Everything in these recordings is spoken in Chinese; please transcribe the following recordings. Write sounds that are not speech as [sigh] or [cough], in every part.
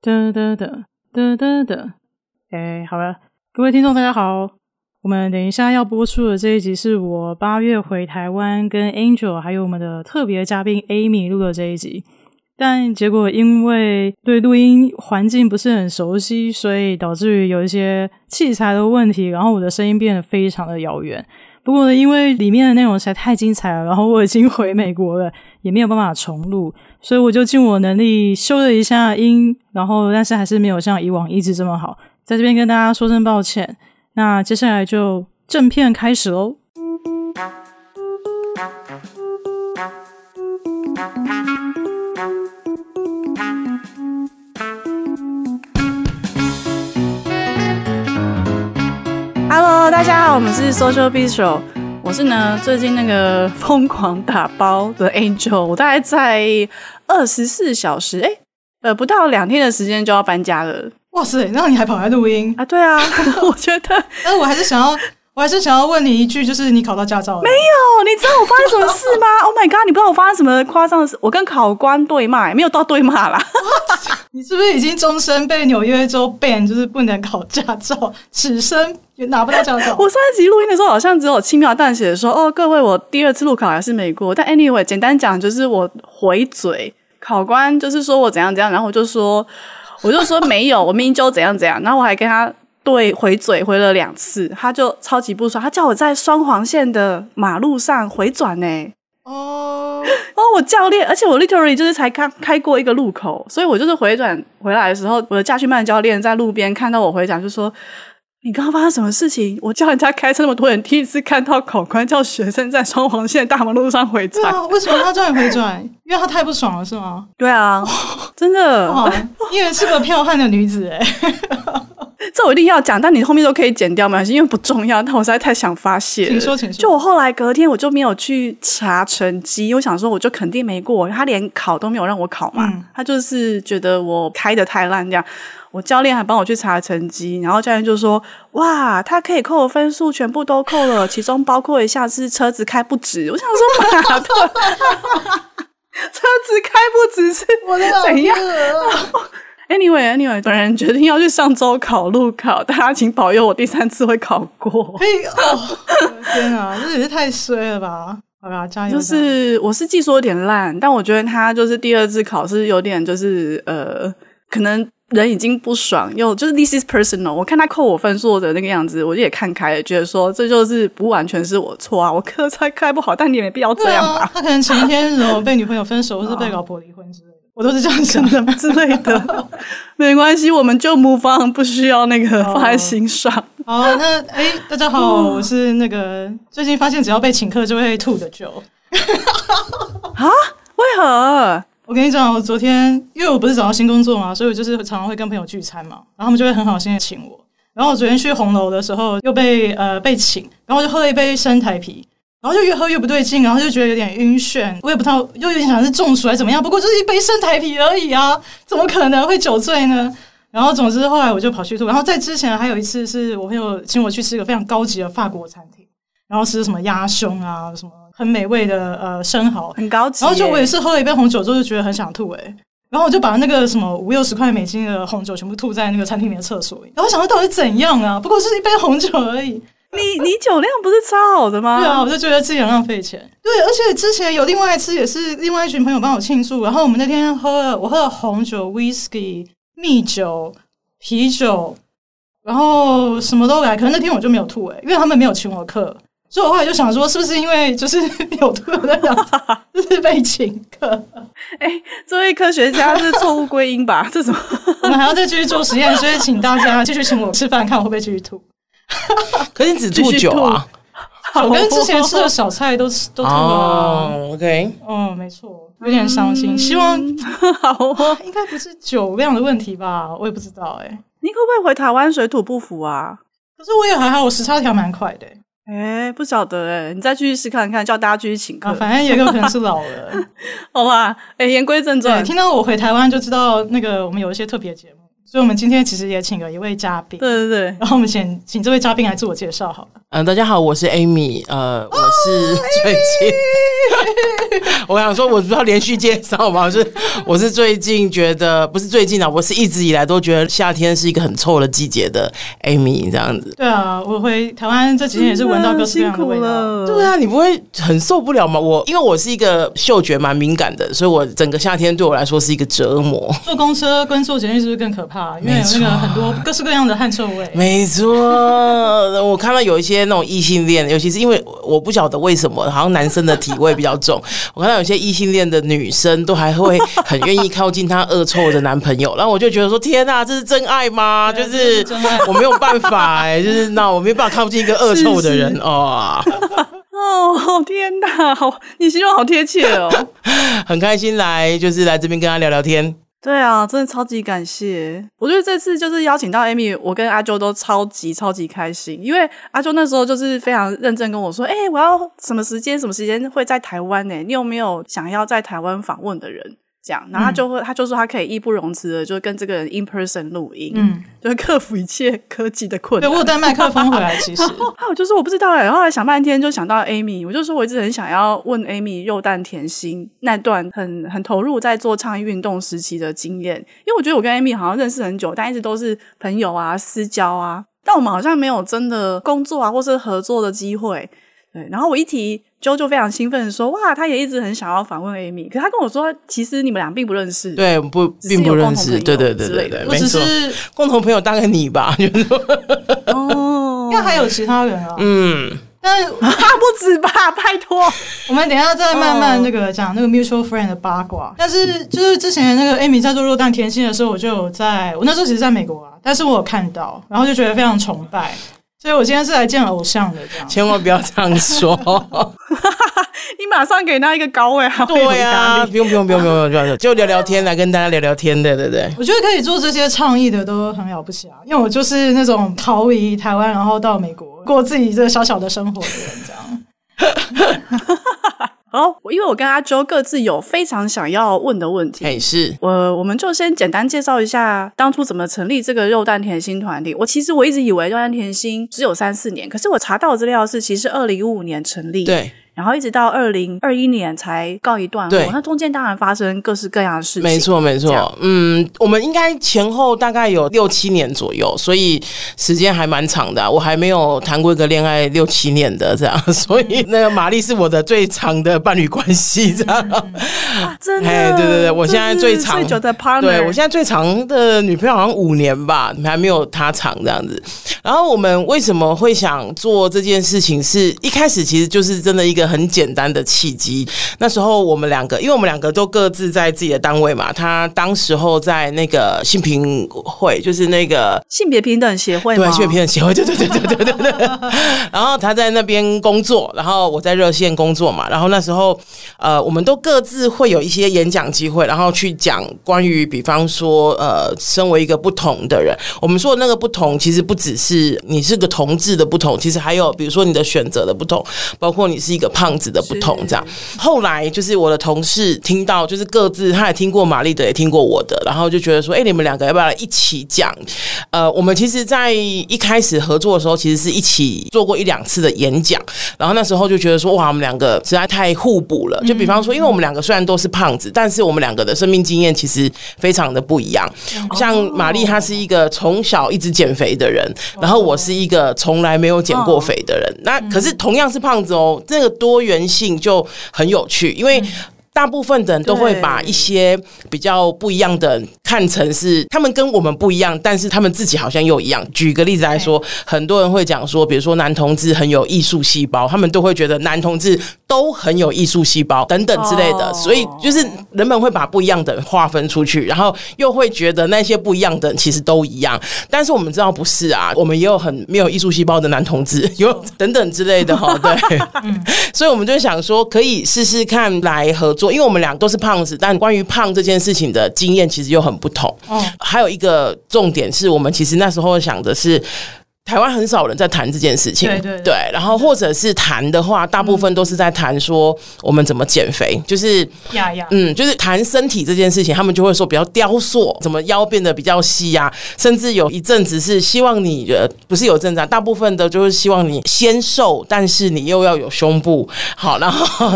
哒哒哒哒哒哒，哎，好了，各位听众大家好，我们等一下要播出的这一集是我八月回台湾跟 Angel 还有我们的特别嘉宾 Amy 录的这一集，但结果因为对录音环境不是很熟悉，所以导致于有一些器材的问题，然后我的声音变得非常的遥远。不过呢，因为里面的内容实在太精彩了，然后我已经回美国了，也没有办法重录，所以我就尽我能力修了一下音，然后但是还是没有像以往一直这么好，在这边跟大家说声抱歉。那接下来就正片开始喽。Hello，大家好，我们是 Social Bistro，我是呢最近那个 [laughs] 疯狂打包的 Angel，我大概在二十四小时，哎，呃，不到两天的时间就要搬家了。哇塞，那你还跑来录音啊？对啊，[laughs] 我觉得，但是我还是想要。[laughs] 我还是想要问你一句，就是你考到驾照了没有？你知道我发生什么事吗？[laughs] Oh my god！你不知道我发生什么夸张的事？我跟考官对骂，没有到对骂啦。[laughs] 你是不是已经终身被纽约州 ban，就是不能考驾照，此生也拿不到驾照？[laughs] 我上一集录音的时候，好像只有轻描淡写的说：“哦，各位，我第二次路考还是没过。”但 anyway，简单讲就是我回嘴，考官就是说我怎样怎样，然后我就说，我就说没有，我明明就怎样怎样，然后我还跟他。对，回嘴回了两次，他就超级不爽，他叫我在双黄线的马路上回转呢。哦，[laughs] 哦，我教练，而且我 literally 就是才刚开过一个路口，所以我就是回转回来的时候，我的驾训班教练在路边看到我回转，就说：“你刚刚发生什么事情？我叫人家开车那么多人，第一次看到考官叫学生在双黄线大马路上回转。啊，为什么他叫你回转？因为他太不爽了，是吗？对啊，真的，因为是个 [laughs] 剽悍的女子，哎。[laughs] 这我一定要讲，但你后面都可以剪掉，没关系，因为不重要。但我实在太想发泄了。请说，请说。就我后来隔天我就没有去查成绩，我想说我就肯定没过，他连考都没有让我考嘛。嗯、他就是觉得我开得太烂这样。我教练还帮我去查成绩，然后教练就说：“哇，他可以扣的分数全部都扣了，其中包括一下是车子开不直。”我想说，妈的，车子开不直是我的 [laughs] 怎样？Anyway，Anyway，[laughs] 本 anyway, 人决定要去上周考路考，[laughs] 大家请保佑我第三次会考过。哎哦，天啊，这也是太衰了吧！好吧，加油！就是我是技术有点烂，但我觉得他就是第二次考试有点就是呃，可能人已经不爽，又就是 this is personal。我看他扣我分数的那个样子，我就也看开了，觉得说这就是不完全是我错啊，我课才开不好，但你也没必要这样吧？啊、他可能前一天什么被女朋友分手，或是被老婆离婚之类的。我都是这样想的 [laughs] 之类的，[laughs] 没关系，我们就 move on，不需要那个放在心上。好，好，那哎、欸，大家好，我是那个最近发现只要被请客就会吐的 Joe。[laughs] 啊？为何？我跟你讲，我昨天因为我不是找到新工作嘛，所以我就是常常会跟朋友聚餐嘛，然后他们就会很好心的请我。然后我昨天去红楼的时候又被呃被请，然后我就喝了一杯生台啤。然后就越喝越不对劲，然后就觉得有点晕眩，我也不知道，又有点想是中暑还是怎么样。不过就是一杯生台啤而已啊，怎么可能会酒醉呢？然后总之后来我就跑去吐。然后在之前还有一次是我朋友请我去吃一个非常高级的法国餐厅，然后吃什么鸭胸啊，什么很美味的呃生蚝，很高级。然后就我也是喝了一杯红酒之后就觉得很想吐诶，然后我就把那个什么五六十块美金的红酒全部吐在那个餐厅里面的厕所里。然后我想说到底怎样啊？不过是一杯红酒而已。[laughs] 你你酒量不是超好的吗？对啊，我就觉得自己很浪费钱。对，而且之前有另外一次，也是另外一群朋友帮我庆祝，然后我们那天喝了，我喝了红酒、whisky、蜜酒、啤酒，然后什么都来。可能那天我就没有吐诶、欸，因为他们没有请我客，所以我后来就想说，是不是因为就是 [laughs] 有吐的样子，就是被请客？[laughs] 哎、欸，作为科学家是错误归因吧？这怎么？我们还要再继续做实验，所以请大家继续请我吃饭，看我会不会继续吐。[laughs] 可是你只吐酒啊？我跟之前吃的小菜都吃都吐了。Oh, OK，哦，没错，有点伤心。希望 [laughs] 好啊，应该不是酒量的问题吧？我也不知道哎、欸。你可不可以回台湾水土不服啊？可是我也还好，我时差调蛮快的、欸。哎、欸，不晓得哎、欸，你再继续试看看，叫大家继续请客。啊、反正也有可能是老了，[laughs] 好吧？哎、欸，言归正传，听到我回台湾就知道那个我们有一些特别节目。所以，我们今天其实也请了一位嘉宾。对对对，然后我们请请这位嘉宾来自我介绍好了。嗯，大家好，我是 Amy。呃，我是最近 [laughs] 我想说，我不要连续介绍吗？是，我是最近觉得，不是最近啊，我是一直以来都觉得夏天是一个很臭的季节的 Amy 这样子。对啊，我回台湾这几天也是闻到各式各样的味道。对啊，你不会很受不了吗？我因为我是一个嗅觉蛮敏感的，所以我整个夏天对我来说是一个折磨。坐公车跟坐捷运是不是更可怕？因为有那个很多各式各样的汗臭味。没错，[laughs] 我看到有一些那种异性恋，尤其是因为我不晓得为什么，好像男生的体味比较重。我看到有些异性恋的女生都还会很愿意靠近她恶臭的男朋友，然后我就觉得说：天哪，这是真爱吗？就是我没有办法哎、欸，就是 [laughs] 那我没有办法靠近一个恶臭的人哦。哦天哪，好，你形容好贴切哦，[laughs] 很开心来，就是来这边跟他聊聊天。对啊，真的超级感谢。我觉得这次就是邀请到 Amy，我跟阿啾都超级超级开心，因为阿啾那时候就是非常认真跟我说：“哎、我要什么时间，什么时间会在台湾呢？你有没有想要在台湾访问的人？”这样，然后他就会，嗯、他就说他可以义不容辞的，就跟这个人 in person 录音，嗯，[laughs] 就是克服一切科技的困难。对，我有带麦克风回来，其实，[laughs] 还有就是我不知道哎，然后来想半天就想到 Amy，我就说我一直很想要问 Amy 肉蛋甜心那段很很投入在做倡议运动时期的经验，因为我觉得我跟 Amy 好像认识很久，但一直都是朋友啊、私交啊，但我们好像没有真的工作啊或是合作的机会。对，然后我一提。Jo 就非常兴奋的说：“哇，他也一直很想要访问 Amy，可是他跟我说，其实你们俩并不认识，对，不，并不认识，对对对对对，我只是共同朋友，大概你吧，[laughs] 就是说哦，应该还有其他人啊，嗯，但 [laughs] 他不止吧，拜托，[laughs] 我们等一下再慢慢那个讲那个 mutual friend 的八卦。但是就是之前那个 Amy 在做肉蛋甜心的时候，我就有在我那时候其实在美国啊，但是我有看到，然后就觉得非常崇拜。”所以，我今天是来见偶像的，这样千万不要这样说。[laughs] 你马上给他一个高位啊！对呀，不用不用不用不用不用，就聊聊天，来跟大家聊聊天对，对不对？我觉得可以做这些倡议的都很了不起啊，因为我就是那种逃离台湾，然后到美国过自己这个小小的生活的人，这样。[laughs] 好，因为我跟阿周各自有非常想要问的问题，哎，是我我们就先简单介绍一下当初怎么成立这个肉蛋甜心团体。我其实我一直以为肉蛋甜心只有三四年，可是我查到的资料是，其实二零一五年成立。对。然后一直到二零二一年才告一段落，那中间当然发生各式各样的事情。没错，没错。嗯，我们应该前后大概有六七年左右，所以时间还蛮长的啊。我还没有谈过一个恋爱六七年的这样，所以那个玛丽是我的最长的伴侣关系，这样。啊，真的？哎，对对对，我现在最长，最久的 partner。对，我现在最长的女朋友好像五年吧，还没有她长这样子。然后我们为什么会想做这件事情？是一开始其实就是真的一个。很简单的契机，那时候我们两个，因为我们两个都各自在自己的单位嘛。他当时候在那个性平会，就是那个性别平等协会，对，性别平等协会，对对对对对对对。[laughs] 然后他在那边工作，然后我在热线工作嘛。然后那时候，呃，我们都各自会有一些演讲机会，然后去讲关于，比方说，呃，身为一个不同的人，我们说的那个不同，其实不只是你是个同志的不同，其实还有比如说你的选择的不同，包括你是一个。胖子的不同，这样。后来就是我的同事听到，就是各自他也听过玛丽的，也听过我的，然后就觉得说，哎，你们两个要不要一起讲？呃，我们其实，在一开始合作的时候，其实是一起做过一两次的演讲，然后那时候就觉得说，哇，我们两个实在太互补了。就比方说，因为我们两个虽然都是胖子，但是我们两个的生命经验其实非常的不一样。像玛丽，她是一个从小一直减肥的人，然后我是一个从来没有减过肥的人。那可是同样是胖子哦，这个多。多元性就很有趣，因为大部分的人都会把一些比较不一样的看成是他们跟我们不一样，但是他们自己好像又一样。举个例子来说，很多人会讲说，比如说男同志很有艺术细胞，他们都会觉得男同志都很有艺术细胞等等之类的。所以就是人们会把不一样的人划分出去，然后又会觉得那些不一样的人其实都一样。但是我们知道不是啊，我们也有很没有艺术细胞的男同志，有等等之类的哈。对，[laughs] 所以我们就想说，可以试试看来合作。因为我们俩都是胖子，但关于胖这件事情的经验其实又很不同。哦，还有一个重点是我们其实那时候想的是。台湾很少人在谈这件事情，对对然后或者是谈的话，大部分都是在谈说我们怎么减肥，就是呀呀，嗯，就是谈身体这件事情，他们就会说比较雕塑，怎么腰变得比较细呀，甚至有一阵子是希望你呃不是有阵子，啊大部分的就是希望你纤瘦，但是你又要有胸部，好，然后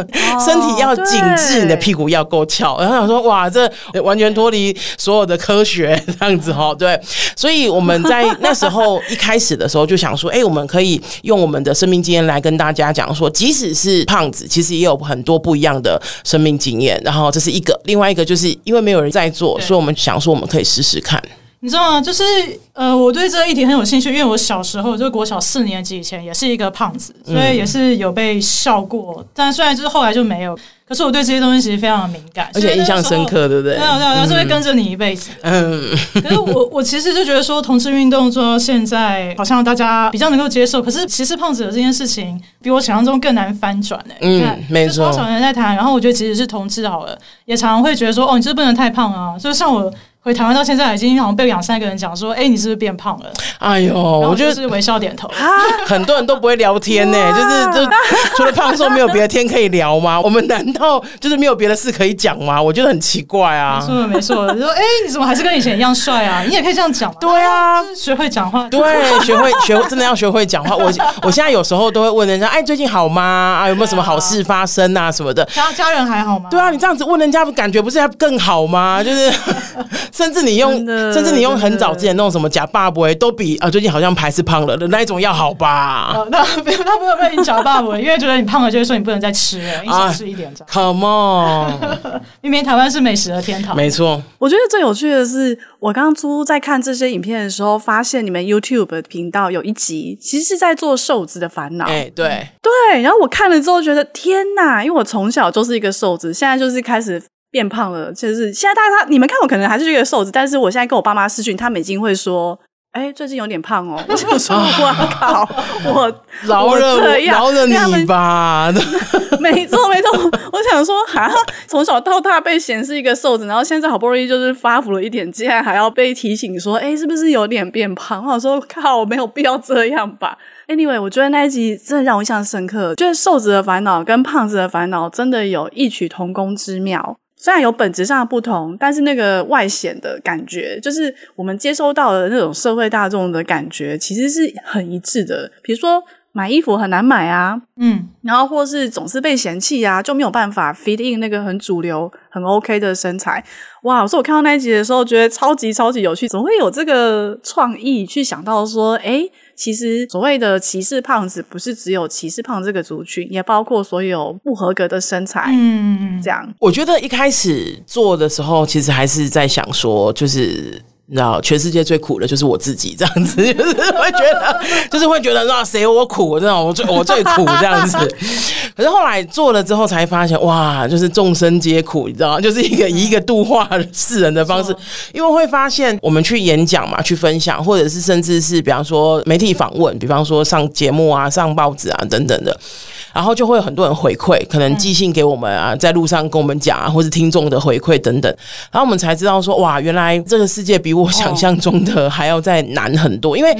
身体要紧致，你的屁股要够翘，然后想说哇，这完全脱离所有的科学这样子哈，对，所以我们在那时候一开始的时候就想说，哎、欸，我们可以用我们的生命经验来跟大家讲说，即使是胖子，其实也有很多不一样的生命经验。然后这是一个，另外一个就是因为没有人在做，所以我们想说我们可以试试看。你知道吗？就是呃，我对这个议题很有兴趣，因为我小时候就是国小四年级以前也是一个胖子，所以也是有被笑过。但虽然就是后来就没有。可是我对这些东西其实非常的敏感，而且印象深刻，对不对？对啊，对啊，是会跟着你一辈子。嗯，可是我我其实就觉得说，同志运动做到现在，好像大家比较能够接受。可是其实胖子的这件事情，比我想象中更难翻转呢。嗯，没错，多少人在谈。然后我觉得，即使是同志好了，也常常会觉得说，哦，你这不能太胖啊。就像我。回台湾到现在，已经好像被两三个人讲说：“哎、欸，你是不是变胖了？”哎呦，我就是微笑点头。[laughs] 很多人都不会聊天呢、欸，就是就除了胖瘦，没有别的天可以聊吗？[laughs] 我们难道就是没有别的事可以讲吗？我觉得很奇怪啊。没错，没错。说：“哎、欸，你怎么还是跟以前一样帅啊？你也可以这样讲。[laughs] ”对啊，学会讲话。对，学会学真的要学会讲话。我我现在有时候都会问人家：“哎，最近好吗？啊，有没有什么好事发生啊？什么的？家家人还好吗？”对啊，你这样子问人家，感觉不是要更好吗？就是甚至你用。甚至你用很早之前那种什么假爸爸都比啊最近好像还是胖了的那一种要好吧？哦、那 [laughs] 不他不会被你假爸爸，因为觉得你胖了就会说你不能再吃了，你少吃一点。这样。Come on，[laughs] 明明台湾是美食的天堂。没错，我觉得最有趣的是，我刚刚初在看这些影片的时候，发现你们 YouTube 的频道有一集其实是在做瘦子的烦恼。哎、欸，对对，然后我看了之后觉得天哪，因为我从小就是一个瘦子，现在就是开始。变胖了，就是现在大家他你们看我可能还是一个瘦子，但是我现在跟我爸妈视讯，他们已经会说，哎、欸，最近有点胖哦。[laughs] 我想说，[laughs] 我靠，我 [laughs] 饶了饶了你吧。没错没错，我想说，哈，从小到大被嫌是一个瘦子，然后现在好不容易就是发福了一点，竟然还要被提醒说，哎、欸，是不是有点变胖？我想说，靠，我没有必要这样吧。Anyway，我觉得那一集真的让我印象深刻，就是瘦子的烦恼跟胖子的烦恼真的有异曲同工之妙。虽然有本质上的不同，但是那个外显的感觉，就是我们接收到的那种社会大众的感觉，其实是很一致的。比如说买衣服很难买啊，嗯，然后或是总是被嫌弃啊，就没有办法 fit in 那个很主流、很 OK 的身材。哇！所以我看到那一集的时候，觉得超级超级有趣，怎么会有这个创意去想到说，诶其实所谓的歧视胖子，不是只有歧视胖这个族群，也包括所有不合格的身材。嗯，这样。我觉得一开始做的时候，其实还是在想说，就是。你知道，全世界最苦的就是我自己，这样子 [laughs] 就是会觉得，就是会觉得，那谁我苦，这种我最我最苦这样子。[laughs] 可是后来做了之后，才发现，哇，就是众生皆苦，你知道？就是一个以一个度化世人的方式，因为会发现，我们去演讲嘛，去分享，或者是甚至是比方说媒体访问，比方说上节目啊、上报纸啊等等的。然后就会有很多人回馈，可能寄信给我们啊，在路上跟我们讲啊，或是听众的回馈等等。然后我们才知道说，哇，原来这个世界比我想象中的还要再难很多。因为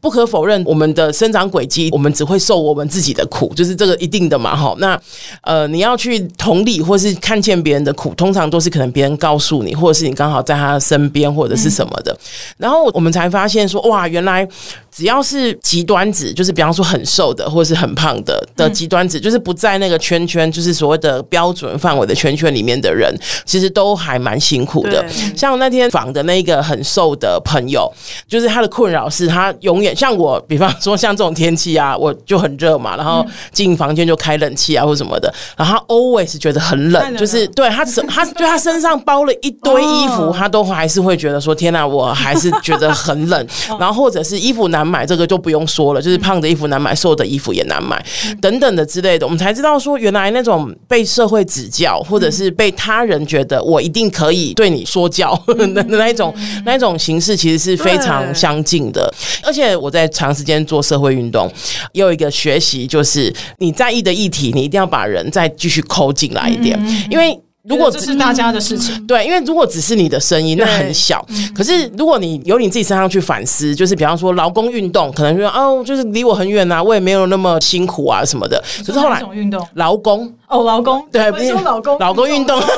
不可否认，我们的生长轨迹，我们只会受我们自己的苦，就是这个一定的嘛。哈，那呃，你要去同理或是看见别人的苦，通常都是可能别人告诉你，或者是你刚好在他身边，或者是什么的。然后我们才发现说，哇，原来。只要是极端子，就是比方说很瘦的或者是很胖的的极端子，就是不在那个圈圈，就是所谓的标准范围的圈圈里面的人，其实都还蛮辛苦的。像那天访的那个很瘦的朋友，就是他的困扰是他永远像我，比方说像这种天气啊，我就很热嘛，然后进房间就开冷气啊或什么的，然后他 always 觉得很冷，就是对他他对他身上包了一堆衣服，他都还是会觉得说天哪，我还是觉得很冷。[laughs] 然后或者是衣服。难买这个就不用说了，就是胖的衣服难买，瘦的衣服也难买，等等的之类的，我们才知道说，原来那种被社会指教，或者是被他人觉得我一定可以对你说教的那一种那一种形式，其实是非常相近的。而且我在长时间做社会运动，又有一个学习，就是你在意的议题，你一定要把人再继续抠进来一点，因为。如果这是大家的事情，对，因为如果只是你的声音，那很小。可是如果你由你自己身上去反思，就是比方说劳工运动，可能说哦，就是离我很远啊，我也没有那么辛苦啊什么的。可是后来运动劳工哦，劳工对，不是说劳工劳工运动。[laughs]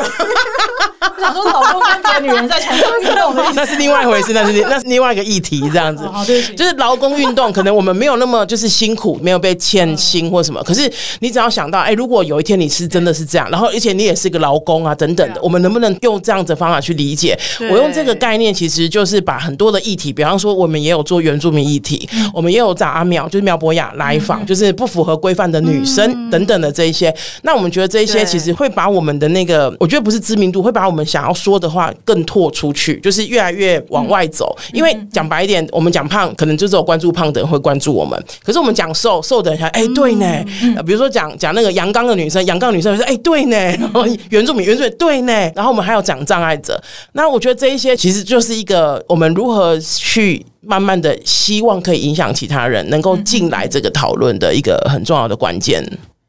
我 [laughs] 想说，老公跟别的女人在床上运动，[laughs] 那是另外一回事，那是那是另外一个议题，这样子。就是劳工运动，可能我们没有那么就是辛苦，没有被欠薪或什么。可是你只要想到，哎，如果有一天你是真的是这样，然后而且你也是个劳工啊，等等的，我们能不能用这样子的方法去理解？我用这个概念，其实就是把很多的议题，比方说我们也有做原住民议题，我们也有找阿苗，就是苗博雅来访，就是不符合规范的女生等等的这一些。那我们觉得这一些其实会把我们的那个，我觉得不是知名度，会把我们想要说的话更拓出去，就是越来越往外走。因为讲白一点，我们讲胖，可能就只有关注胖的人会关注我们。可是我们讲瘦，瘦的人想哎，对呢。比如说讲讲那个阳刚的女生，阳刚女生说哎，对呢。然后原住民，原住民对呢。然后我们还有讲障碍者。那我觉得这一些其实就是一个我们如何去慢慢的希望可以影响其他人，能够进来这个讨论的一个很重要的关键。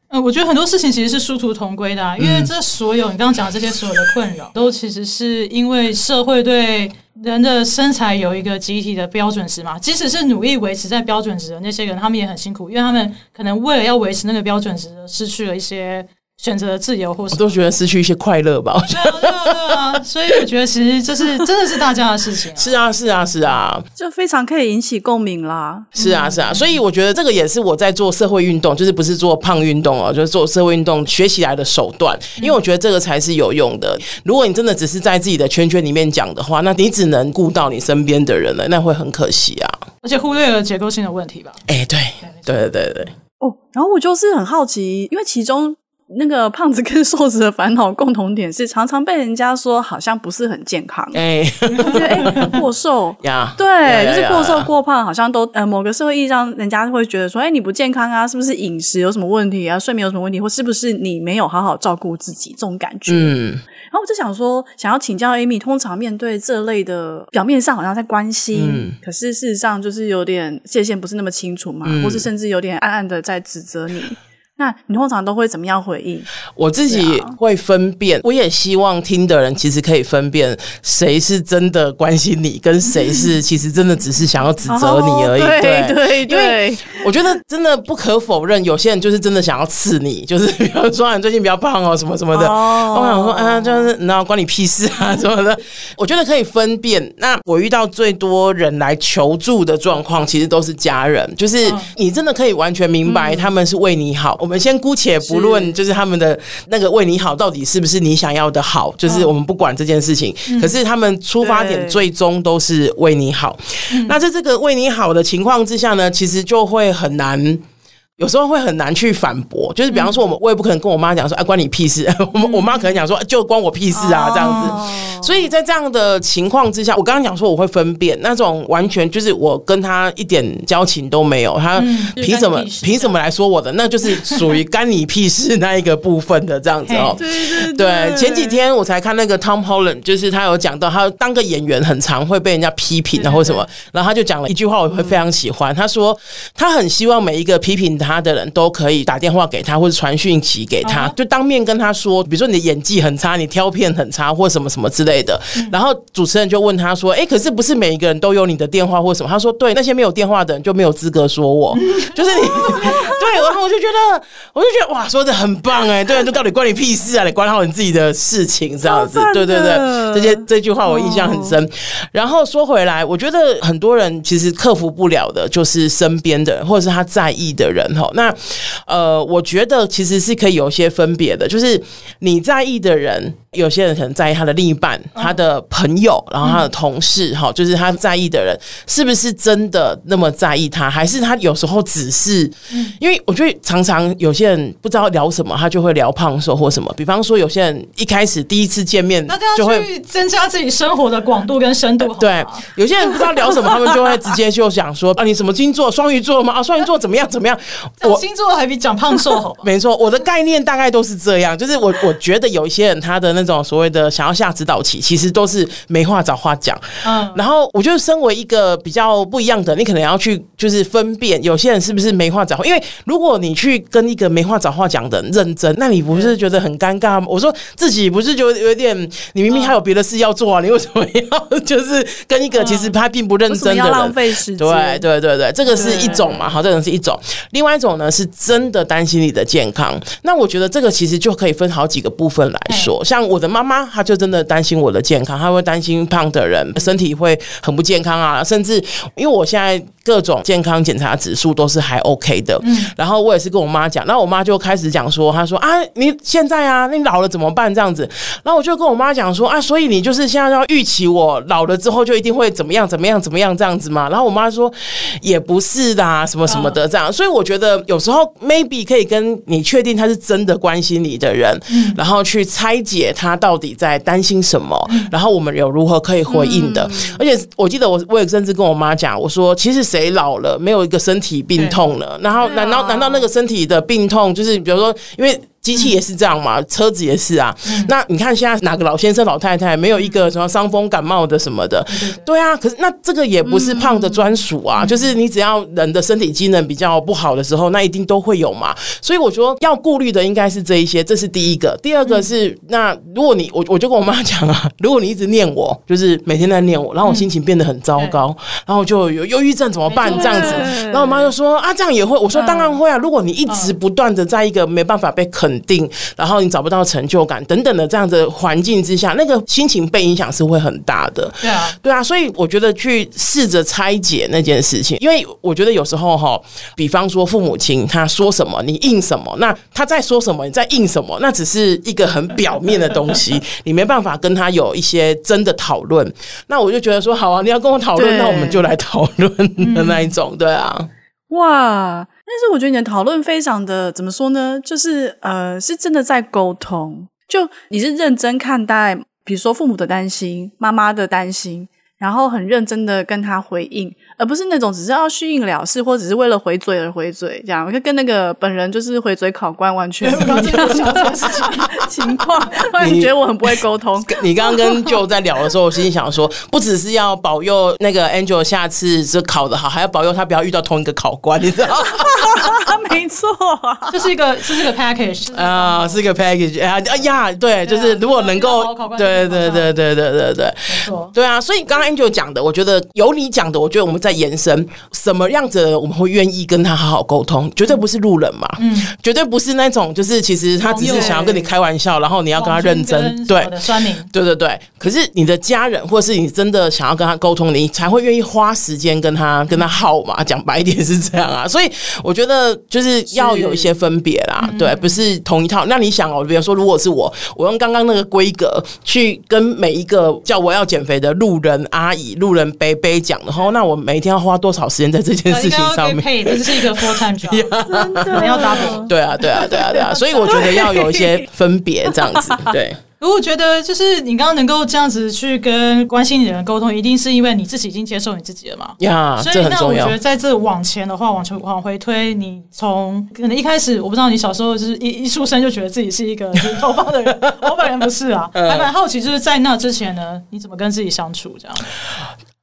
嗯，我觉得很多事情其实是殊途同归的啊，因为这所有你刚刚讲的这些所有的困扰，都其实是因为社会对人的身材有一个集体的标准值嘛。即使是努力维持在标准值的那些人，他们也很辛苦，因为他们可能为了要维持那个标准值，失去了一些。选择自由，或是我都觉得失去一些快乐吧。对啊，对啊，对啊。所以我觉得其实这是真的是大家的事情啊。是啊，是啊，是啊，就非常可以引起共鸣啦。是啊，是啊。所以我觉得这个也是我在做社会运动，就是不是做胖运动哦，就是做社会运动学习来的手段。因为我觉得这个才是有用的。如果你真的只是在自己的圈圈里面讲的话，那你只能顾到你身边的人了，那会很可惜啊。而且忽略了结构性的问题吧。哎，对，对，对，对，对。哦，然后我就是很好奇，因为其中。那个胖子跟瘦子的烦恼共同点是，常常被人家说好像不是很健康。哎，觉得哎过瘦 [laughs] 呀，对，就是过瘦过胖，好像都呃某个社会意义上，人家会觉得说，哎，你不健康啊，是不是饮食有什么问题啊，睡眠有什么问题，或是不是你没有好好照顾自己这种感觉。嗯，然后我就想说，想要请教 Amy，通常面对这类的，表面上好像在关心，嗯、可是事实上就是有点界限不是那么清楚嘛，嗯、或是甚至有点暗暗的在指责你。那你通常都会怎么样回应？我自己会分辨，我也希望听的人其实可以分辨谁是真的关心你，跟谁是 [laughs] 其实真的只是想要指责你而已。对对对，我觉得真的不可否认，有些人就是真的想要刺你，就是比如说你最近比较胖哦，什么什么的。我想说，啊，就是那关你屁事啊，什么的。我觉得可以分辨。那我遇到最多人来求助的状况，其实都是家人，就是你真的可以完全明白他们是为你好。我们先姑且不论，就是他们的那个为你好到底是不是你想要的好，就是我们不管这件事情。可是他们出发点最终都是为你好。那在这个为你好的情况之下呢，其实就会很难。有时候会很难去反驳，就是比方说，我们我也不可能跟我妈讲说，哎，关你屁事。[laughs] 我们我妈可能讲说，就关我屁事啊，这样子。所以在这样的情况之下，我刚刚讲说我会分辨那种完全就是我跟他一点交情都没有，他凭什么凭什么来说我的？那就是属于干你屁事那一个部分的这样子哦。对对对。前几天我才看那个 Tom Holland，就是他有讲到，他当个演员很常会被人家批评啊或什么，然后他就讲了一句话，我会非常喜欢。他说他很希望每一个批评他。他的人都可以打电话给他，或者传讯息给他，就当面跟他说，比如说你的演技很差，你挑片很差，或什么什么之类的。然后主持人就问他说：“哎，可是不是每一个人都有你的电话或什么？”他说：“对，那些没有电话的人就没有资格说我，[laughs] 就是你。”对，然后我就觉得，我就觉得哇，说的很棒哎，对，就到底关你屁事啊？你管好你自己的事情，这样子，对对对，这些这句话我印象很深。然后说回来，我觉得很多人其实克服不了的，就是身边的人或者是他在意的人哈。那呃，我觉得其实是可以有些分别的，就是你在意的人，有些人可能在意他的另一半、他的朋友，然后他的同事，哈，就是他在意的人是不是真的那么在意他，还是他有时候只是，因为我觉得常常有些人不知道聊什么，他就会聊胖瘦或什么。比方说，有些人一开始第一次见面，那就会增加自己生活的广度跟深度。对，有些人不知道聊什么，[laughs] 他们就会直接就想说啊，你什么星座？双鱼座吗？啊，双鱼座 [laughs] 怎么样？怎么样？我星座还比讲胖瘦好。[laughs] 没错，我的概念大概都是这样，就是我我觉得有一些人他的那。种所谓的想要下指导棋，其实都是没话找话讲。嗯，然后我觉得身为一个比较不一样的，你可能要去就是分辨有些人是不是没话找话，因为如果你去跟一个没话找话讲的人认真，那你不是觉得很尴尬吗？我说自己不是就有点，你明明还有别的事要做啊，你为什么要就是跟一个其实他并不认真的人浪费时间？对对对对，这个是一种嘛，好，这种是一种。另外一种呢，是真的担心你的健康。那我觉得这个其实就可以分好几个部分来说。像我的妈妈，她就真的担心我的健康，她会担心胖的人身体会很不健康啊。甚至因为我现在各种健康检查指数都是还 OK 的，嗯，然后我也是跟我妈讲，那我妈就开始讲说，她说啊，你现在啊，你老了怎么办？这样子，然后我就跟我妈讲说啊，所以你就是现在要预期我老了之后就一定会怎么样怎么样怎么样这样子嘛。然后我妈说也不是的，什么什么的这样。所以我觉得有时候 maybe 可以跟你确定他是真的关心你的人，嗯、然后去拆解他到底在担心什么，嗯、然后我们有如何可以回应的。嗯、而且我记得我我也甚至跟我妈讲，我说其实谁老了没有一个身体病痛了？然后难道难道那个身体的病痛就是比如说因为。机器也是这样嘛，车子也是啊。嗯、那你看现在哪个老先生、老太太没有一个什么伤风感冒的什么的？对，啊，可是那这个也不是胖的专属啊。嗯、就是你只要人的身体机能比较不好的时候，那一定都会有嘛。所以我说要顾虑的应该是这一些，这是第一个。第二个是，嗯、那如果你我我就跟我妈讲啊，[laughs] 如果你一直念我，就是每天在念我，然后我心情变得很糟糕，嗯、然后就有忧郁症怎么办？这样子，然后我妈就说啊，这样也会。我说当然会啊。如果你一直不断的在一个没办法被肯定，然后你找不到成就感等等的这样子环境之下，那个心情被影响是会很大的。对啊，对啊，所以我觉得去试着拆解那件事情，因为我觉得有时候哈，比方说父母亲他说什么，你应什么，那他在说什么，你在应什么，那只是一个很表面的东西，[laughs] 你没办法跟他有一些真的讨论。那我就觉得说，好啊，你要跟我讨论，那我们就来讨论的那一种，对啊。哇！但是我觉得你的讨论非常的怎么说呢？就是呃，是真的在沟通，就你是认真看待，比如说父母的担心、妈妈的担心，然后很认真的跟他回应。而不是那种只是要虚应了事，或者只是为了回嘴而回嘴，这样，就跟那个本人就是回嘴考官完全 [laughs] 不一样 [laughs] 情况。你觉得我很不会沟通？你刚刚跟 Joe 在聊的时候，我心里想说，不只是要保佑那个 Angel 下次是考得好，还要保佑他不要遇到同一个考官，你知道吗？[laughs] 没错啊，这是一个，这是一个 package 啊，是一个 package。哎呀，哎呀，对，就是如果能够，对对对对对对对，没错，对啊。所以刚刚 Angel 讲的，我觉得有你讲的，我觉得我们。在延伸什么样子的，我们会愿意跟他好好沟通，绝对不是路人嘛，嗯，绝对不是那种，就是其实他只是想要跟你开玩笑，然后你要跟他认真，对，对对对。可是你的家人，或是你真的想要跟他沟通，你才会愿意花时间跟他跟他耗嘛。讲白一点是这样啊，[laughs] 所以我觉得就是要有一些分别啦，对，不是同一套。那你想哦，比如说，如果是我，我用刚刚那个规格去跟每一个叫我要减肥的路人阿姨、路人伯伯讲的话，那我每一天要花多少时间在这件事情上面？配，这是一个 full time job，[laughs] 要 double。对啊，对啊，对啊，对啊，所以我觉得要有一些分别，这样子。对，我觉得就是你刚刚能够这样子去跟关心你的人沟通，一定是因为你自己已经接受你自己了嘛？呀，所以那我觉得在这往前的话，往前往回推，你从可能一开始，我不知道你小时候就是一一出生就觉得自己是一个头发的人，我本人不是啊，[laughs] 还蛮好奇，就是在那之前呢，你怎么跟自己相处这样？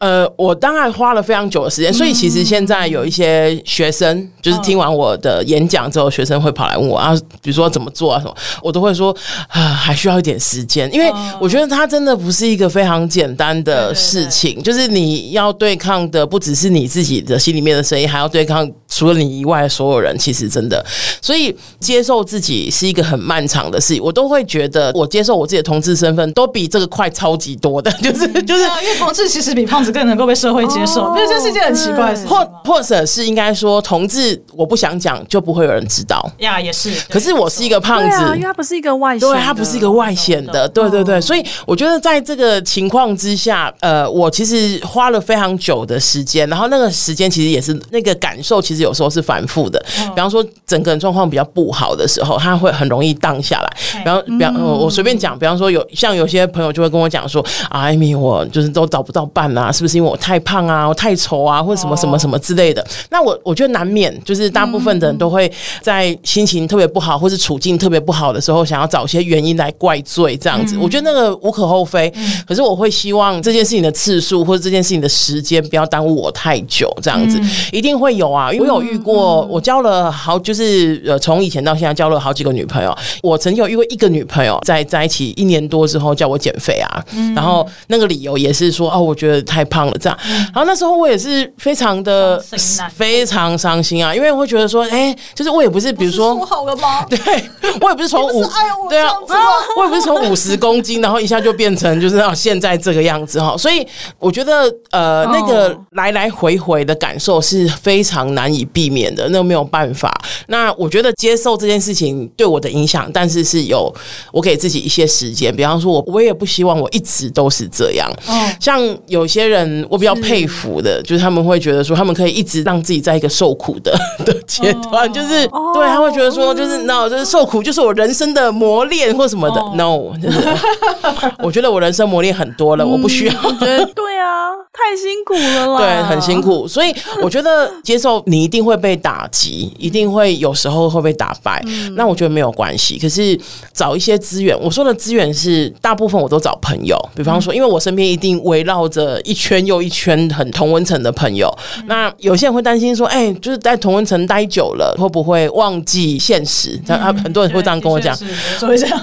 呃，我当然花了非常久的时间，所以其实现在有一些学生，就是听完我的演讲之后，学生会跑来问我啊，比如说怎么做啊什么，我都会说啊，还需要一点时间，因为我觉得它真的不是一个非常简单的事情，就是你要对抗的不只是你自己的心里面的声音，还要对抗除了你以外的所有人，其实真的，所以接受自己是一个很漫长的事情，我都会觉得我接受我自己的同志身份，都比这个快超级多的，[laughs] 就是就是，因为同志其实比胖子。更能够被社会接受，因为这是一件很奇怪的事情。或或者是应该说，同志我不想讲，就不会有人知道呀，也是。可是我是一个胖子，因为他不是一个外显，对，他不是一个外显的，对对对。所以我觉得在这个情况之下，呃，我其实花了非常久的时间，然后那个时间其实也是那个感受，其实有时候是反复的。比方说，整个人状况比较不好的时候，他会很容易荡下来。比方，比方，我随便讲，比方说有像有些朋友就会跟我讲说，啊，艾米，我就是都找不到伴啊，是不是因为我太胖啊，我太丑啊，或者什么什么什么之类的？那我我觉得难免，就是大部分的人都会在心情特别不好，或是处境特别不好的时候，想要找一些原因来怪罪这样子。我觉得那个无可厚非，可是我会希望这件事情的次数或者这件事情的时间不要耽误我太久，这样子。一定会有啊，因为我有遇过，我交了好就是呃从以前到现在交了好几个女朋友，我曾经有遇过一个女朋友在在一起一年多之后叫我减肥啊，然后那个理由也是说哦，我觉得太胖了这样，然后那时候我也是非常的非常伤心啊，因为我会觉得说，哎，就是我也不是比如说说好了吗？[laughs] 对，我也不是从五对啊，[laughs] 我也不是从五十公斤，然后一下就变成就是到现在这个样子哈，所以我觉得呃那个来来回回的感受是非常难以避免的，那没有办法。那我觉得接受这件事情对我的影响，但是是有我给自己一些时间，比方说我我也不希望我一直都是这样。像有些人我比较佩服的，就是他们会觉得说他们可以一直让自己在一个受苦的的阶段，就是对他会觉得说就是 no，就是受苦就是我人生的磨练或什么的 no，就是我觉得我人生磨练很多了，我不需要。对对啊，太辛苦了啦，对，很辛苦，所以我觉得接受你一定会被打击，一定会有时候会被打败，那我觉得没有关系。可是找一些资源，我说的资源是大部分我都找朋友，比方说，因为我身边一定围绕着一圈又一圈很同温层的朋友。那有些人会担心说，哎，就是在同温层待久了，会不会忘记现实？他很多人会这样跟我讲，所以这样。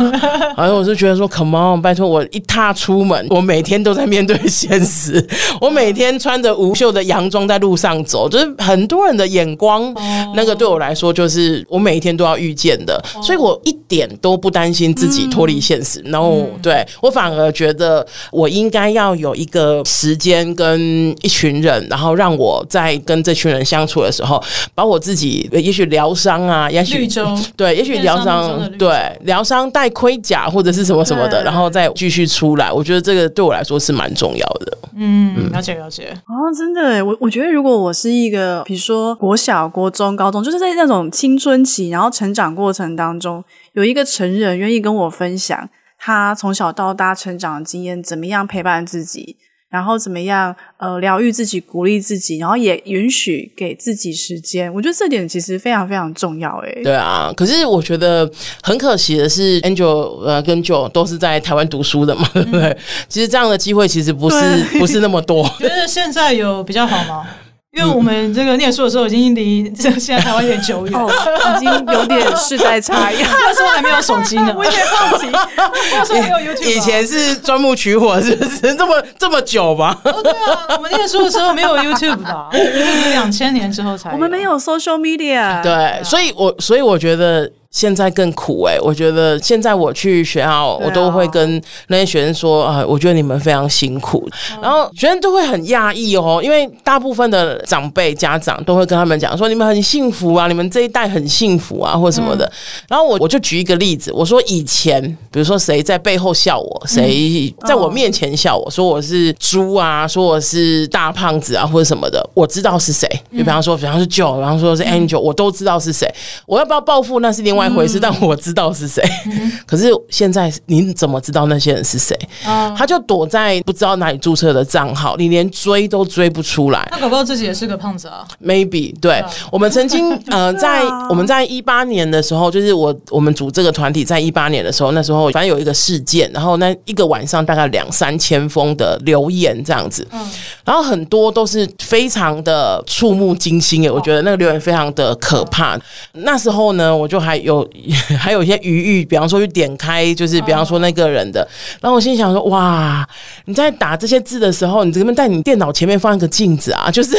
然 [laughs] 后我就觉得说，Come on，拜托我一踏出门，我每天都在面对现实，我每天穿着无袖的洋装在路上走，就是很多人的眼光，那个对我来说就是我每一天都要遇见的，所以我一点都不担心自己脱离现实。然后对我反而觉得我应该要有一个时间跟一群人，然后让我在跟这群人相处的时候，把我自己也许疗伤啊，也许 [laughs] 对，也许疗伤对疗伤带盔甲或者是什么什么的，然后再继续出来。我觉得这个对我来说是蛮重要的。嗯，了解了解。哦，真的，我我觉得如果我是一个，比如说国小、国中、高中，就是在那种青春期，然后成长过程当中，有一个成人愿意跟我分享他从小到大成长的经验，怎么样陪伴自己。然后怎么样？呃，疗愈自己，鼓励自己，然后也允许给自己时间。我觉得这点其实非常非常重要。诶，对啊。可是我觉得很可惜的是，Angel 呃跟 Joe 都是在台湾读书的嘛，对不对？其实这样的机会其实不是不是那么多。[laughs] 觉得现在有比较好吗？因为我们这个念书的时候已经离这现在台湾有点久远，哦，已经有点世代差异。那时候还没有手机呢，我有点好奇，那时候没有 YouTube。以前是钻木取火，是不是这么这么久吧？哦，对啊，我们念书的时候没有 YouTube 吧？[laughs] 两千年之后才。我们没有 social media。对，所以我所以我觉得。现在更苦哎、欸，我觉得现在我去学校，我都会跟那些学生说啊，我觉得你们非常辛苦，然后学生都会很讶异哦，因为大部分的长辈家长都会跟他们讲说，你们很幸福啊，你们这一代很幸福啊，或什么的。然后我我就举一个例子，我说以前比如说谁在背后笑我，谁在我面前笑我说我是猪啊，说我是大胖子啊，或者什么的，我知道是谁。就比方说，比方是 Joe，比方说是 Angel，我都知道是谁。我要不要报复？那是另外。外回事，但我知道是谁。可是现在你怎么知道那些人是谁？他就躲在不知道哪里注册的账号，你连追都追不出来。他搞不好自己也是个胖子啊？Maybe 对。我们曾经 [laughs] 呃，在我们在一八年的时候，就是我我们组这个团体在一八年的时候，那时候反正有一个事件，然后那一个晚上大概两三千封的留言这样子，然后很多都是非常的触目惊心诶，我觉得那个留言非常的可怕。那时候呢，我就还有。有 [laughs] 还有一些余裕，比方说去点开，就是比方说那个人的，然后我心想说：哇，你在打这些字的时候，你怎么在你电脑前面放一个镜子啊？[laughs] 就是，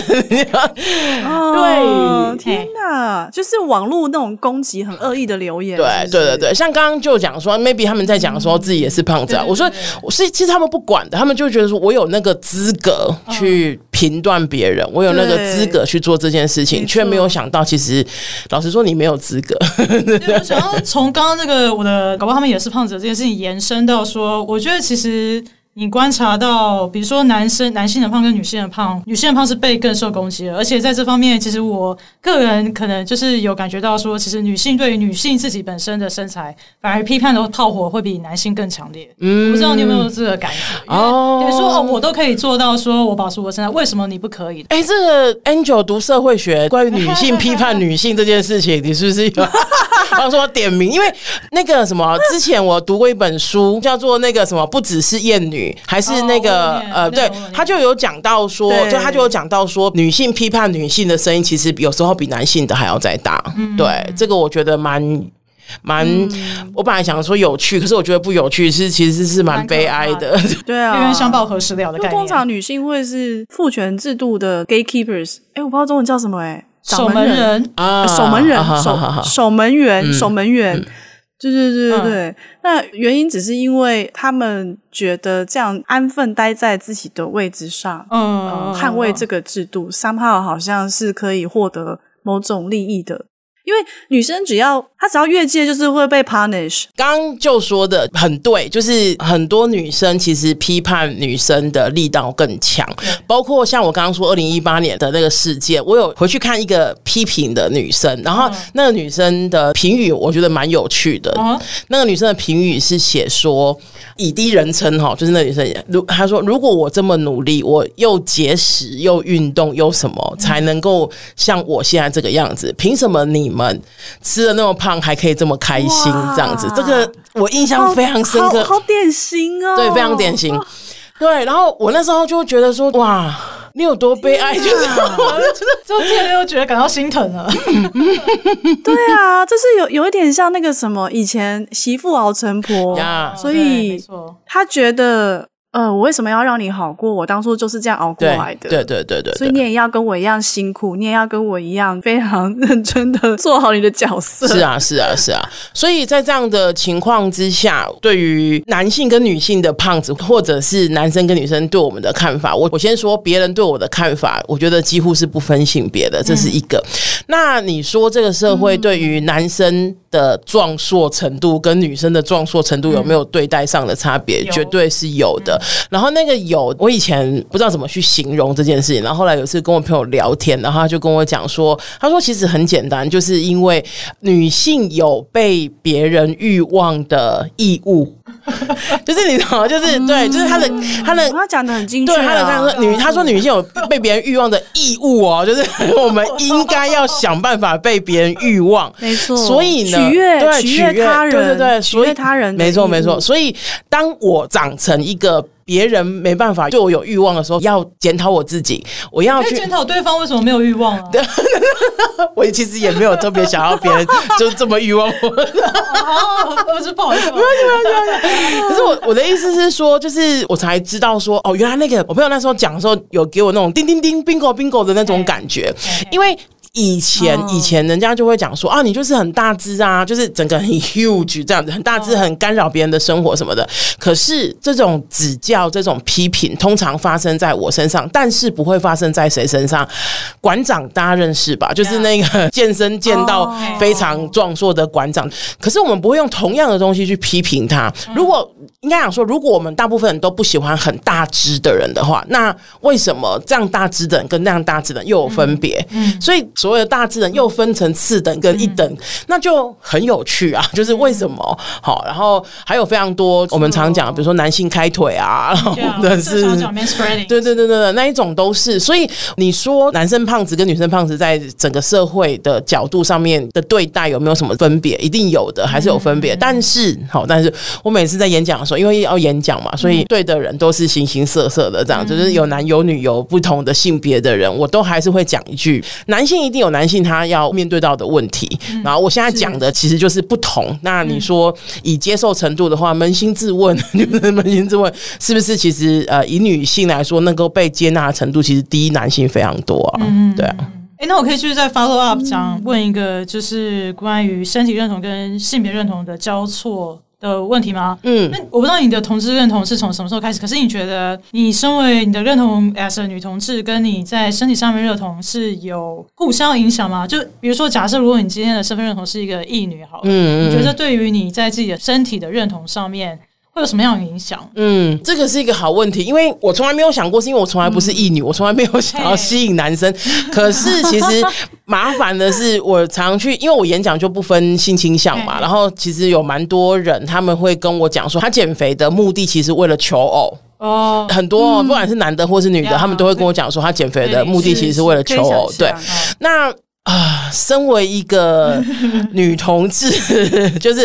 哦、[laughs] 对，天哪，就是网络那种攻击很恶意的留言。对，对，对，对，像刚刚就讲说，maybe 他们在讲说自己也是胖子啊。我说，我是其实他们不管的，他们就觉得说我有那个资格去评断别人，我有那个资格去做这件事情，却没有想到，其实老实说，你没有资格。对，我想要从刚刚那个我的搞不好他们也是胖子这件事情延伸到说，我觉得其实你观察到，比如说男生男性的胖跟女性的胖，女性的胖是被更受攻击的，而且在这方面，其实我个人可能就是有感觉到说，其实女性对于女性自己本身的身材，反而批判的炮火会比男性更强烈。嗯，我不知道你有没有这个感觉？哦，比如说哦，我都可以做到，说我保持我的身材，为什么你不可以？哎，这个 Angel 读社会学，关于女性批判女性这件事情，你是不是有 [laughs] 帮说点名？因为那个什么，[laughs] 之前我读过一本书，叫做那个什么，不只是厌女。还是那个、哦、呃，对，他就有讲到说，就他就有讲到说，女性批判女性的声音，其实有时候比男性的还要再大。嗯、对，这个我觉得蛮蛮，嗯、我本来想说有趣，可是我觉得不有趣，是其实是蛮悲哀的。[laughs] 对啊，冤冤相报何时了的概念。通常女性会是父权制度的 gatekeepers，哎，我不知道中文叫什么、欸，哎，守门人啊，守门人，守守门员，守门员。嗯对对对对对，嗯、那原因只是因为他们觉得这样安分待在自己的位置上，嗯，呃、捍卫这个制度，somehow 好像是可以获得某种利益的。因为女生只要她只要越界，就是会被 punish。刚刚就说的很对，就是很多女生其实批判女生的力道更强，包括像我刚刚说二零一八年的那个事件，我有回去看一个批评的女生，然后那个女生的评语我觉得蛮有趣的。嗯、那个女生的评语是写说以第一人称哈，就是那女生如她说，如果我这么努力，我又节食又运动，又什么才能够像我现在这个样子？凭什么你？们吃的那么胖，还可以这么开心，这样子，这个我印象非常深刻，好，好，好典型哦，对，非常典型，对。然后我那时候就觉得说，哇，你有多悲哀，就是 [laughs] 就听了又觉得感到心疼了。[laughs] 对啊，就是有有一点像那个什么，以前媳妇熬成婆，Yeah. 所以他觉得。呃，我为什么要让你好过？我当初就是这样熬过来的。对对对对，对，所以你也要跟我一样辛苦，你也要跟我一样非常 [laughs] 认真的做好你的角色。是啊，是啊，是啊。所以在这样的情况之下，对于男性跟女性的胖子，或者是男生跟女生对我们的看法，我我先说别人对我的看法，我觉得几乎是不分性别的，这是一个。嗯、那你说这个社会对于男生的壮硕程度跟女生的壮硕程度有没有对待上的差别？嗯、绝对是有的。然后那个有，我以前不知道怎么去形容这件事情。然后后来有一次跟我朋友聊天，然后他就跟我讲说，他说其实很简单，就是因为女性有被别人欲望的义务，[laughs] 就是你知道，就是对，就是他的他的他讲的很精确，对他的他说女他说女性有被别人欲望的义务哦，就是我们应该要想办法被别人欲望，没错。所以呢，取悦对取悦他人，对对对，取悦他人，没错没错。所以当我长成一个。别人没办法对我有欲望的时候，要检讨我自己。我要去检讨对方为什么没有欲望啊？[laughs] 我其实也没有特别想要别人 [laughs] 就这么欲望我。不是不好意思，没关系，没关系，没关系。可是我我的意思是说，就是我才知道说，哦，原来那个我朋友那时候讲的时候，有给我那种叮叮叮 bingo bingo 的那种感觉，因为。以前以前人家就会讲说啊，你就是很大只啊，就是整个很 [laughs] huge 这样子，很大只，很干扰别人的生活什么的。可是这种指教、这种批评，通常发生在我身上，但是不会发生在谁身上？馆长大家认识吧？就是那个健身健到非常壮硕的馆长。可是我们不会用同样的东西去批评他。如果应该讲说，如果我们大部分人都不喜欢很大只的人的话，那为什么这样大只的人跟那样大只的人又有分别？嗯，所以。所谓的大只人又分成次等跟一等，嗯、那就很有趣啊！[laughs] 就是为什么好？然后还有非常多我们常讲，比如说男性开腿啊，[laughs] 或者是对对对对对，那一种都是。所以你说男生胖子跟女生胖子在整个社会的角度上面的对待有没有什么分别？一定有的，还是有分别。嗯、但是好，但是我每次在演讲的时候，因为要演讲嘛，所以对的人都是形形色色的，这样就是有男有女，有不同的性别的人，我都还是会讲一句：男性。一定有男性他要面对到的问题，嗯、然后我现在讲的其实就是不同。那你说以接受程度的话，扪心自问，[laughs] 就是扪心自问，是不是其实呃以女性来说，能够被接纳的程度其实低男性非常多啊？嗯、对啊。哎，那我可以继续再 follow up 讲问一个，就是关于身体认同跟性别认同的交错。的问题吗？嗯，那我不知道你的同志认同是从什么时候开始。可是你觉得，你身为你的认同 as a 女同志，跟你在身体上面认同是有互相影响吗？就比如说，假设如果你今天的身份认同是一个异女，好了，嗯，嗯，你觉得对于你在自己的身体的认同上面，会有什么样的影响？嗯，这个是一个好问题，因为我从来没有想过，是因为我从来不是异女，嗯、我从来没有想要吸引男生。可是其实麻烦的是，我常去，因为我演讲就不分性倾向嘛，然后其实有蛮多人他们会跟我讲说，他减肥的目的其实为了求偶哦，很多、哦、不管是男的或是女的，嗯、他们都会跟我讲说，他减肥的目的其实是为了求偶。对，那。啊，身为一个 [laughs] 女同志，[laughs] 就是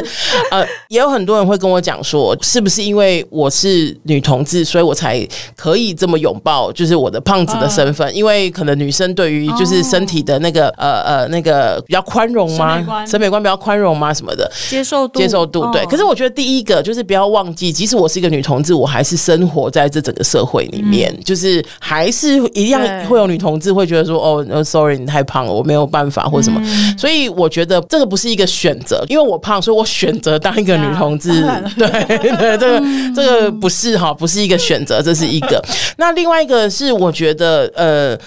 呃，也有很多人会跟我讲说，是不是因为我是女同志，所以我才可以这么拥抱，就是我的胖子的身份？因为可能女生对于就是身体的那个呃呃那个比较宽容吗？审美观比较宽容吗？什么的接受度接受度对。可是我觉得第一个就是不要忘记，即使我是一个女同志，我还是生活在这整个社会里面，就是还是一样会有女同志会觉得说，哦，sorry，你太胖了，我没有。办法或什么，嗯、所以我觉得这个不是一个选择，因为我胖，所以我选择当一个女同志。[laughs] 对对，这个这个不是哈，不是一个选择，这是一个。[laughs] 那另外一个是，我觉得呃，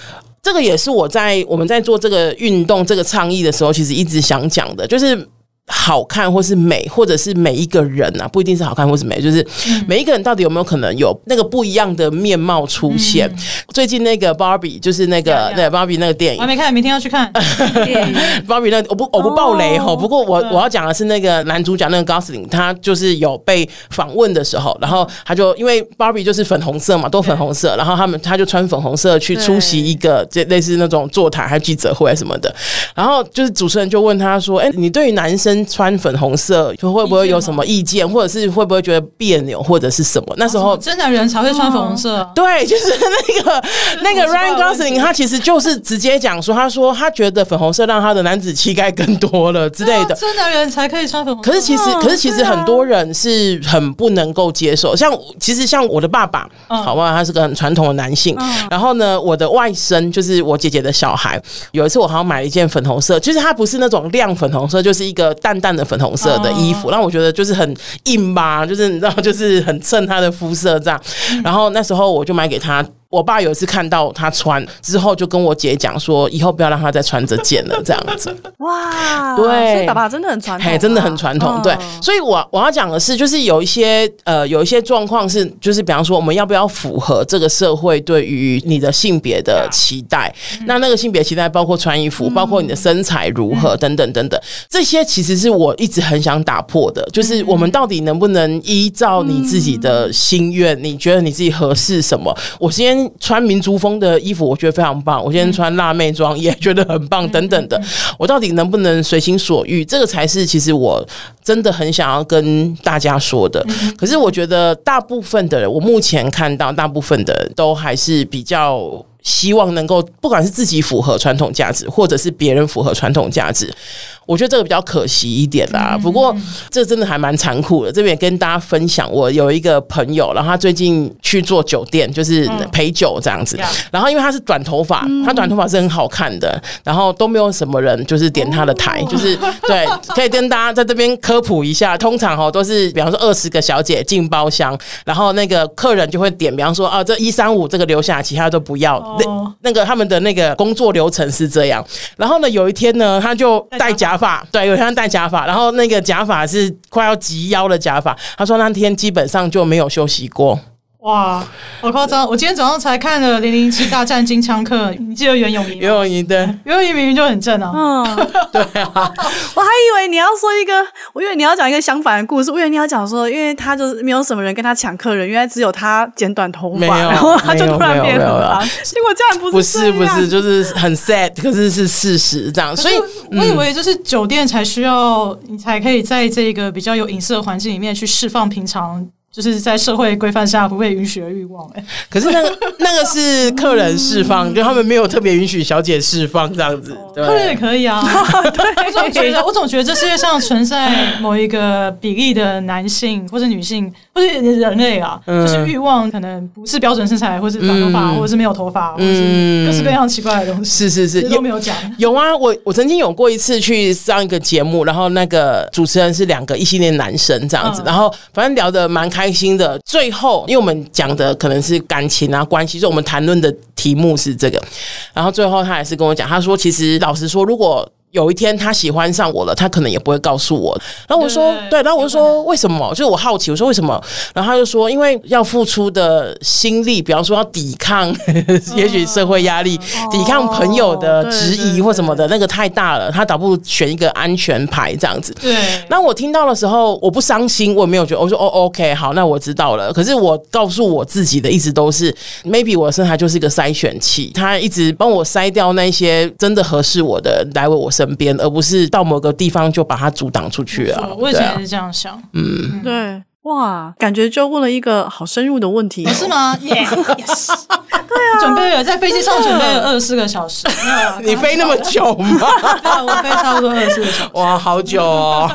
这个也是我在我们在做这个运动、这个倡议的时候，其实一直想讲的，就是。好看或是美，或者是每一个人啊，不一定是好看或是美，就是每一个人到底有没有可能有那个不一样的面貌出现？嗯、最近那个 Barbie 就是那个.对 Barbie 那个电影，我还没看，明天要去看。[laughs] Barbie 那个、我不我不爆雷哈，不过我我要讲的是那个男主角那个 Gosling，他就是有被访问的时候，然后他就因为 Barbie 就是粉红色嘛，都粉红色，然后他们他就穿粉红色去出席一个这类似那种座谈还记者会什么的，然后就是主持人就问他说：“哎，你对于男生？”穿粉红色就会不会有什么意见，或者是会不会觉得别扭，或者是什么？那时候真的人才会穿粉红色，[laughs] 对，就是那个 [laughs] 那个 Ryan Gosling，他其实就是直接讲说，他说他觉得粉红色让他的男子气概更多了之类的。真的人才可以穿粉红色，可是其实，可是其实很多人是很不能够接受。像其实像我的爸爸，好吧，他是个很传统的男性。然后呢，我的外甥就是我姐姐的小孩，有一次我好像买了一件粉红色，就是它不是那种亮粉红色，就是一个淡。淡淡的粉红色的衣服，让我觉得就是很硬吧，就是你知道，就是很衬他的肤色这样。然后那时候我就买给他。我爸有一次看到他穿之后，就跟我姐讲说，以后不要让他再穿这件了，这样子。[laughs] 哇，对，所以爸爸真的很传统，真的很传统。对，所以我我要讲的是，就是有一些呃，有一些状况是，就是比方说，我们要不要符合这个社会对于你的性别的期待？那那个性别期待包括穿衣服，包括你的身材如何等等等等，这些其实是我一直很想打破的，就是我们到底能不能依照你自己的心愿？你觉得你自己合适什么？我先。穿民族风的衣服，我觉得非常棒。我今天穿辣妹装也觉得很棒，等等的。我到底能不能随心所欲？这个才是其实我真的很想要跟大家说的。可是我觉得大部分的人，我目前看到大部分的人都还是比较希望能够，不管是自己符合传统价值，或者是别人符合传统价值。我觉得这个比较可惜一点啦，不过这真的还蛮残酷的。这边也跟大家分享，我有一个朋友，然后他最近去做酒店，就是陪酒这样子。然后因为他是短头发，他短头发是很好看的，然后都没有什么人就是点他的台，就是对，可以跟大家在这边科普一下。通常哦都是比方说二十个小姐进包厢，然后那个客人就会点，比方说啊这一三五这个留下，其他都不要。那那个他们的那个工作流程是这样。然后呢，有一天呢，他就戴假。发对，有一天戴假发，然后那个假发是快要及腰的假发。他说那天基本上就没有休息过。哇，好夸张！我今天早上才看了《零零七大战金枪客》，你记得袁咏仪？袁咏仪对，袁咏仪明明就很正啊。嗯，[laughs] 对啊。[laughs] 我还以为你要说一个，我以为你要讲一个相反的故事。我以为你要讲说，因为他就是没有什么人跟他抢客人，原来只有他剪短头发，然后他就突然变了。结果这样不是不是不是，就是很 sad，可是是事实这样。所以我以为就是酒店才需要你才可以在这个比较有隐私的环境里面去释放平常。就是在社会规范下不被允许的欲望哎、欸，可是那个 [laughs] 那个是客人释放，就他们没有特别允许小姐释放这样子，对客人也可以啊。[laughs] 对，我总觉得我总觉得这世界上存在某一个比例的男性或者女性或者人类啊，嗯、就是欲望可能不是标准身材，或是短头发，嗯、或者是没有头发，或者是各式各样奇怪的东西。是是是，都没有讲。有啊，我我曾经有过一次去上一个节目，然后那个主持人是两个异性恋男生这样子，嗯、然后反正聊的蛮开。开心的，最后，因为我们讲的可能是感情啊关系，所以我们谈论的题目是这个。然后最后他也是跟我讲，他说：“其实老实说，如果有一天他喜欢上我了，他可能也不会告诉我。然后我说，对，对，然后我就说为什么？就是我好奇，我说为什么？然后他就说，因为要付出的心力，比方说要抵抗，[laughs] 也许社会压力，抵抗朋友的质疑或什么的，那个太大了，他倒不如选一个安全牌这样子。对。那我听到的时候，我不伤心，我也没有觉得，我说哦，OK，好，那我知道了。可是我告诉我自己的一直都是，maybe 我的身材就是一个筛选器，他一直帮我筛掉那些真的合适我的来为我身边，而不是到某个地方就把它阻挡出去啊。我以前也是这样想。嗯，对，哇，感觉就问了一个好深入的问题，是吗？Yeah, [laughs] yes，对啊，准备了在飞机上准备了二十四个小时，[laughs] 你飞那么久吗？[laughs] 我飞差不多二十四个小时，哇，好久哦！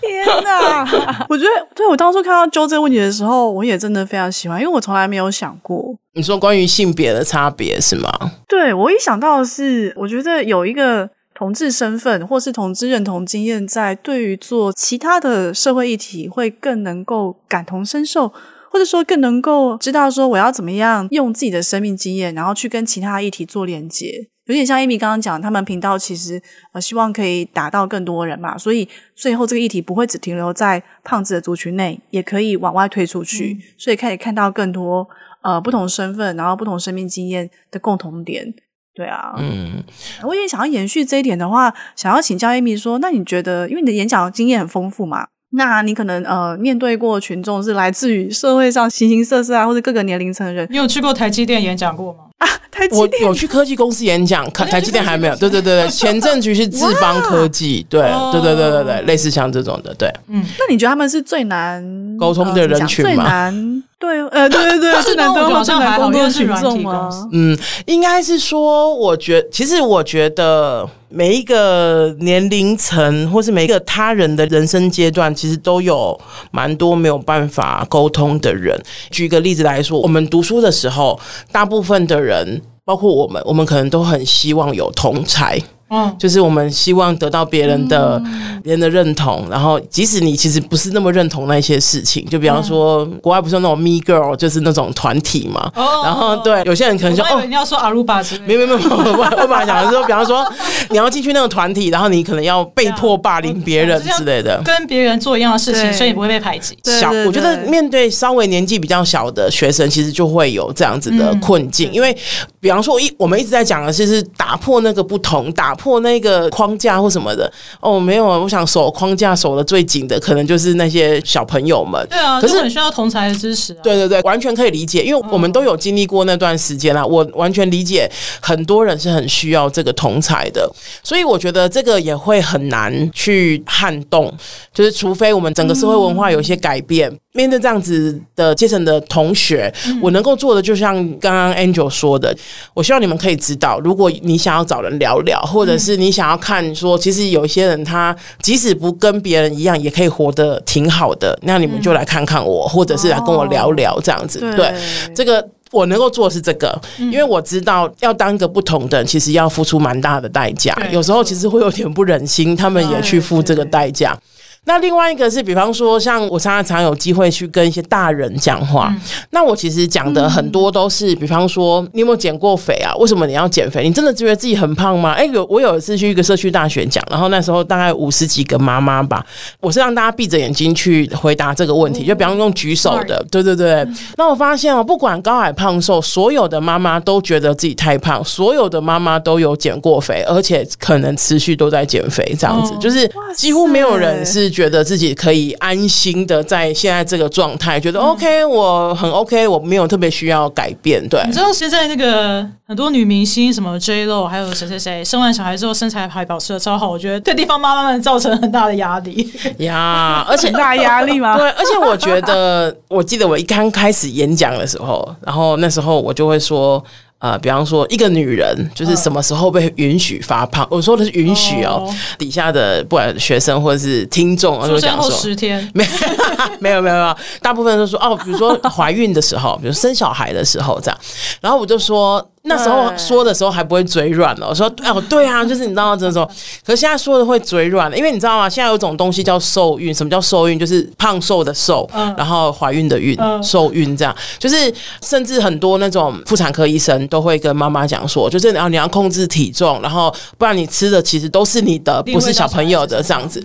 天哪，我觉得，对，我当初看到 Jo 这个问题的时候，我也真的非常喜欢，因为我从来没有想过。你说关于性别的差别是吗？对，我一想到的是，我觉得有一个同志身份或是同志认同经验，在对于做其他的社会议题，会更能够感同身受，或者说更能够知道说我要怎么样用自己的生命经验，然后去跟其他议题做连接。有点像 Amy 刚刚讲，他们频道其实呃希望可以打到更多人嘛，所以最后这个议题不会只停留在胖子的族群内，也可以往外推出去，嗯、所以可以看到更多。呃，不同身份，然后不同生命经验的共同点，对啊，嗯，我也想要延续这一点的话，想要请教 Amy 说，那你觉得，因为你的演讲经验很丰富嘛，那你可能呃面对过群众是来自于社会上形形色色啊，或者各个年龄层的人，你有去过台积电演讲过吗？啊，台积电，我有去科技公司演讲，台积电还没有，对对对对，[laughs] 前阵子是智邦科技，对对对对对对，类似像这种的，对，嗯，那你觉得他们是最难沟通的人群吗？最难。对，呃，对对对，是难道好像还好，因为是群众吗？嗯，应该是说，我觉，其实我觉得每一个年龄层，或是每一个他人的人生阶段，其实都有蛮多没有办法沟通的人。举个例子来说，我们读书的时候，大部分的人，包括我们，我们可能都很希望有同侪。嗯，就是我们希望得到别人的、别人的认同，然后即使你其实不是那么认同那些事情，就比方说国外不是有那种 Me Girl，就是那种团体嘛。哦。然后对，有些人可能说哦，你要说阿鲁巴之类。没没没有，我我本来讲的是说，比方说你要进去那个团体，然后你可能要被迫霸凌别人之类的，跟别人做一样的事情，所以你不会被排挤。小，我觉得面对稍微年纪比较小的学生，其实就会有这样子的困境，因为比方说一我们一直在讲的是是打破那个不同，打。破那个框架或什么的哦，没有啊，我想守框架守得最紧的，可能就是那些小朋友们。对啊，可是很需要同才的支持啊。对对对，完全可以理解，因为我们都有经历过那段时间啦，我完全理解很多人是很需要这个同才的，所以我觉得这个也会很难去撼动，就是除非我们整个社会文化有一些改变。面对这样子的阶层的同学，我能够做的就像刚刚 Angel 说的，我希望你们可以知道，如果你想要找人聊聊，或者是你想要看说，其实有一些人他即使不跟别人一样，也可以活得挺好的，那你们就来看看我，或者是来跟我聊聊这样子。对，这个我能够做的是这个，因为我知道要当一个不同的人，其实要付出蛮大的代价，有时候其实会有点不忍心，他们也去付这个代价。那另外一个是，比方说，像我常常常有机会去跟一些大人讲话，嗯、那我其实讲的很多都是，比方说，你有没有减过肥啊？为什么你要减肥？你真的觉得自己很胖吗？哎、欸，有我有一次去一个社区大学讲，然后那时候大概五十几个妈妈吧，我是让大家闭着眼睛去回答这个问题，就比方用举手的，对对对。那我发现哦，不管高矮胖瘦，所有的妈妈都觉得自己太胖，所有的妈妈都有减过肥，而且可能持续都在减肥，这样子，就是几乎没有人是。觉得自己可以安心的在现在这个状态，觉得 OK，我很 OK，我没有特别需要改变。对，你知道现在那个很多女明星，什么 J Lo，还有谁谁谁，生完小孩之后身材还保持的超好，我觉得对地方妈妈们造成很大的压力呀，而且大压力吗？对，而且我觉得，我记得我一刚开始演讲的时候，然后那时候我就会说。呃，比方说，一个女人就是什么时候被允许发胖？我说的是允许哦。底下的不管学生或者是听众，就讲说十天，没 [laughs] 没有没有没有，大部分都说哦，比如说怀孕的时候，比如生小孩的时候这样。然后我就说，那时候说的时候还不会嘴软哦，说哦对啊，就是你知道这种，可是现在说的会嘴软了，因为你知道吗？现在有种东西叫受孕，什么叫受孕？就是胖瘦的瘦，然后怀孕的孕，受孕这样，就是甚至很多那种妇产科医生都会跟妈妈讲说，就是然后你要控制体重，然后不然你吃的其实都是你的，不是小朋友的这样子。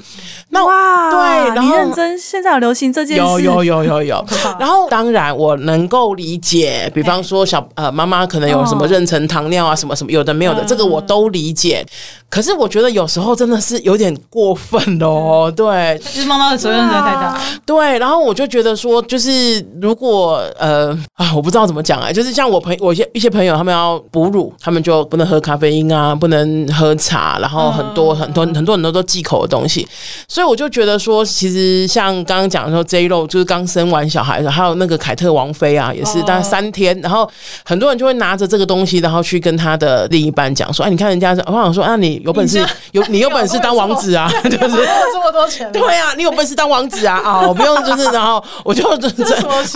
那哇，对，然后你认真，现在有流行这件事，有有有有有。[laughs] 然后当然我能够理解，比方说小呃妈妈可能有什么。妊娠糖尿啊，什么什么有的没有的，这个我都理解。可是我觉得有时候真的是有点过分哦。对，就是妈妈的责任真的太大。对，然后我就觉得说，就是如果呃啊，我不知道怎么讲啊，就是像我朋我一些一些朋友，他们要哺乳，他们就不能喝咖啡因啊，不能喝茶，然后很多很多很多很多都忌口的东西。所以我就觉得说，其实像刚刚讲的说，J Lo 就是刚生完小孩的，还有那个凯特王妃啊，也是大概三天，然后很多人就会拿着这个东。东西，然后去跟他的另一半讲说：“哎，你看人家，我想说啊，你有本事有你有本事当王子啊，[laughs] 就是这么多钱，对啊，你有本事当王子啊啊，我不用就是，然后我就这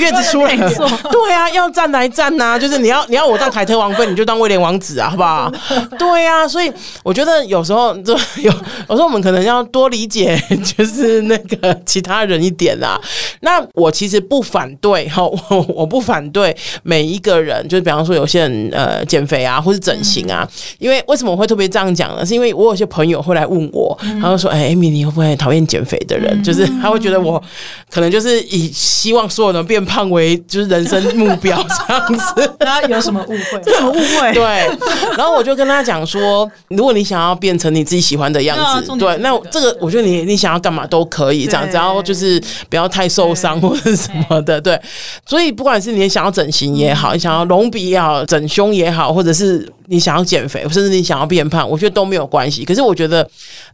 月子出来了，对啊，要站来站呐，就是你要你要我当凯特王妃，你就当威廉王子啊，好不好？[laughs] 对啊，所以我觉得有时候就 [laughs] 有，有时候我们可能要多理解，就是那个其他人一点啊。那我其实不反对哈，我我不反对每一个人，就是比方说有些人呃。呃，减肥啊，或是整形啊，因为为什么我会特别这样讲呢？是因为我有些朋友会来问我，他就说：“哎，Amy，你会不会讨厌减肥的人？就是他会觉得我可能就是以希望所有人变胖为就是人生目标这样子。”他有什么误会？什么误会？对。[laughs] 然后我就跟他讲说：“如果你想要变成你自己喜欢的样子，对，那这个我觉得你你想要干嘛都可以，这样只要就是不要太受伤或者什么的。对。所以不管是你想要整形也好，你想要隆鼻也好，整胸也好，或者是你想要减肥，甚至你想要变胖，我觉得都没有关系。可是我觉得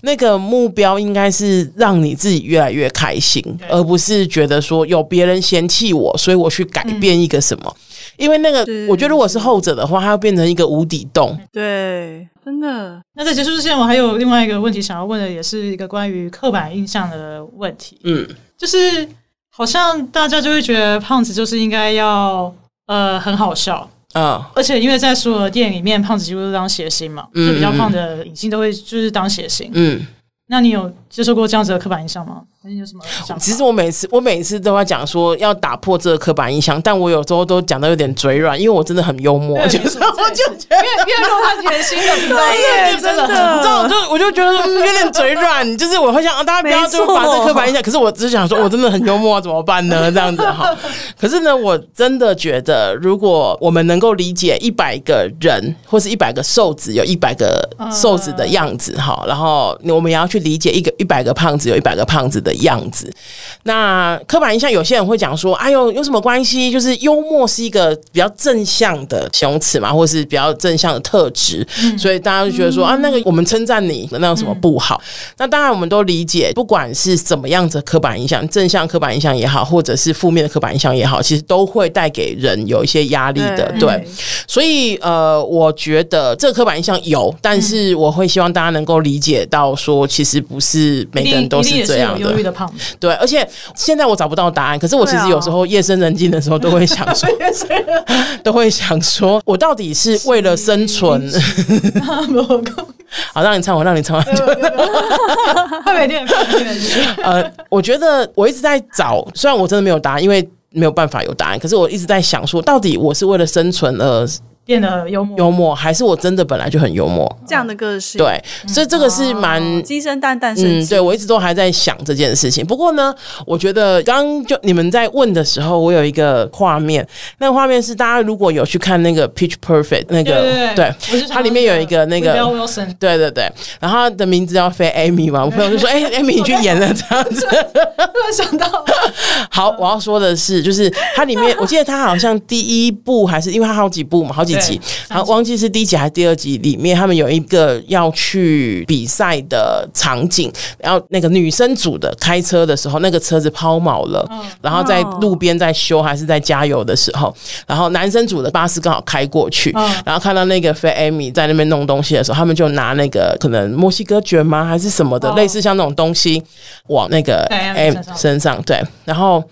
那个目标应该是让你自己越来越开心，而不是觉得说有别人嫌弃我，所以我去改变一个什么。因为那个，我觉得如果是后者的话，它会变成一个无底洞。对，真的。那在结束之前，我还有另外一个问题想要问的，也是一个关于刻板印象的问题。嗯，就是好像大家就会觉得胖子就是应该要呃很好笑。嗯，而且因为在所有的电影里面，胖子几乎都当谐星嘛，嗯、就比较胖的影星都会就是当谐星。嗯，那你有接受过这样子的刻板印象吗？你有什么？其实我每次我每次都会讲说要打破这个刻板印象，但我有时候都讲的有点嘴软，因为我真的很幽默，[laughs] 就是我就觉得越越肉他甜心的，对，真的，你知道，我就我就觉得有点嘴软，就是我会想大家不要就把这刻板印象，可是我只是想说我真的很幽默，怎么办呢？这样子哈，可是呢，我真的觉得如果我们能够理解一百个人或是一百个瘦子有一百个瘦子的样子哈，然后我们也要去理解一个一百个胖子有一百个胖子的样子，那刻板印象，有些人会讲说：“哎呦，有什么关系？就是幽默是一个比较正向的形容词嘛，或是比较正向的特质，嗯、所以大家就觉得说啊，那个我们称赞你，那有什么不好？嗯、那当然，我们都理解，不管是怎么样子的刻板印象，正向刻板印象也好，或者是负面的刻板印象也好，其实都会带给人有一些压力的。对，对，所以呃，我觉得这个刻板印象有，但是我会希望大家能够理解到，说其实不是每个人都是这样的。的胖子，对，而且现在我找不到答案。可是我其实有时候夜深人静的时候，都会想 [laughs] 说，[laughs] 都会想说，我到底是为了生存？好，让你唱，我让你唱完就。快 [laughs] 点，呃，我觉得我一直在找，虽然我真的没有答案，因为没有办法有答案。可是我一直在想说，到底我是为了生存而。变得幽默，幽默还是我真的本来就很幽默。这样的个性，对，所以这个是蛮鸡生蛋，蛋生嗯。对，我一直都还在想这件事情。不过呢，我觉得刚刚就你们在问的时候，我有一个画面，那个画面是大家如果有去看那个 Pitch Perfect 那个，对，它里面有一个那个，对对对，然后他的名字叫 Fat Amy 嘛，我朋友就说，哎，Amy 你去演了这样子，[laughs] 突然想到，好，我要说的是，就是它里面，我记得它好像第一部还是因为它好几部嘛，好几。集，然后忘记是第一集还是第二集，里面他们有一个要去比赛的场景，然后那个女生组的开车的时候，那个车子抛锚了，然后在路边在修还是在加油的时候，然后男生组的巴士刚好开过去，然后看到那个 Fat Amy 在那边弄东西的时候，他们就拿那个可能墨西哥卷吗还是什么的，类似像那种东西往那个身上，对，然后。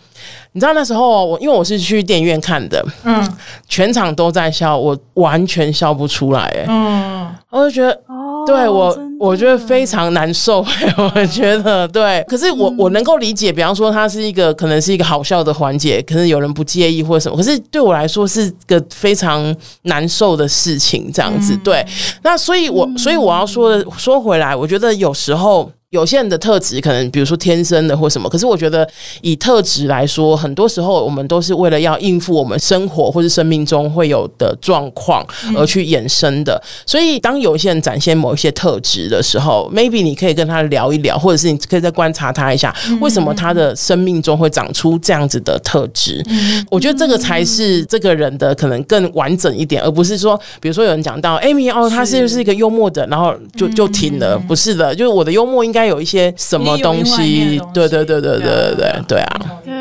你知道那时候我因为我是去电影院看的，嗯，全场都在笑，我完全笑不出来，哎，嗯，我就觉得。对我，我觉得非常难受。我觉得对，可是我我能够理解，比方说它是一个可能是一个好笑的环节，可能有人不介意或者什么。可是对我来说是个非常难受的事情，这样子。对，那所以我所以我要说的说回来，我觉得有时候。有些人的特质可能，比如说天生的或什么，可是我觉得以特质来说，很多时候我们都是为了要应付我们生活或是生命中会有的状况而去衍生的。所以，当有一些人展现某一些特质的时候，maybe 你可以跟他聊一聊，或者是你可以再观察他一下，为什么他的生命中会长出这样子的特质。我觉得这个才是这个人的可能更完整一点，而不是说，比如说有人讲到 Amy 哦，他是不是一个幽默的，然后就就停了？不是的，就是我的幽默应该。有一些什么东西？对对对对对对对对啊！对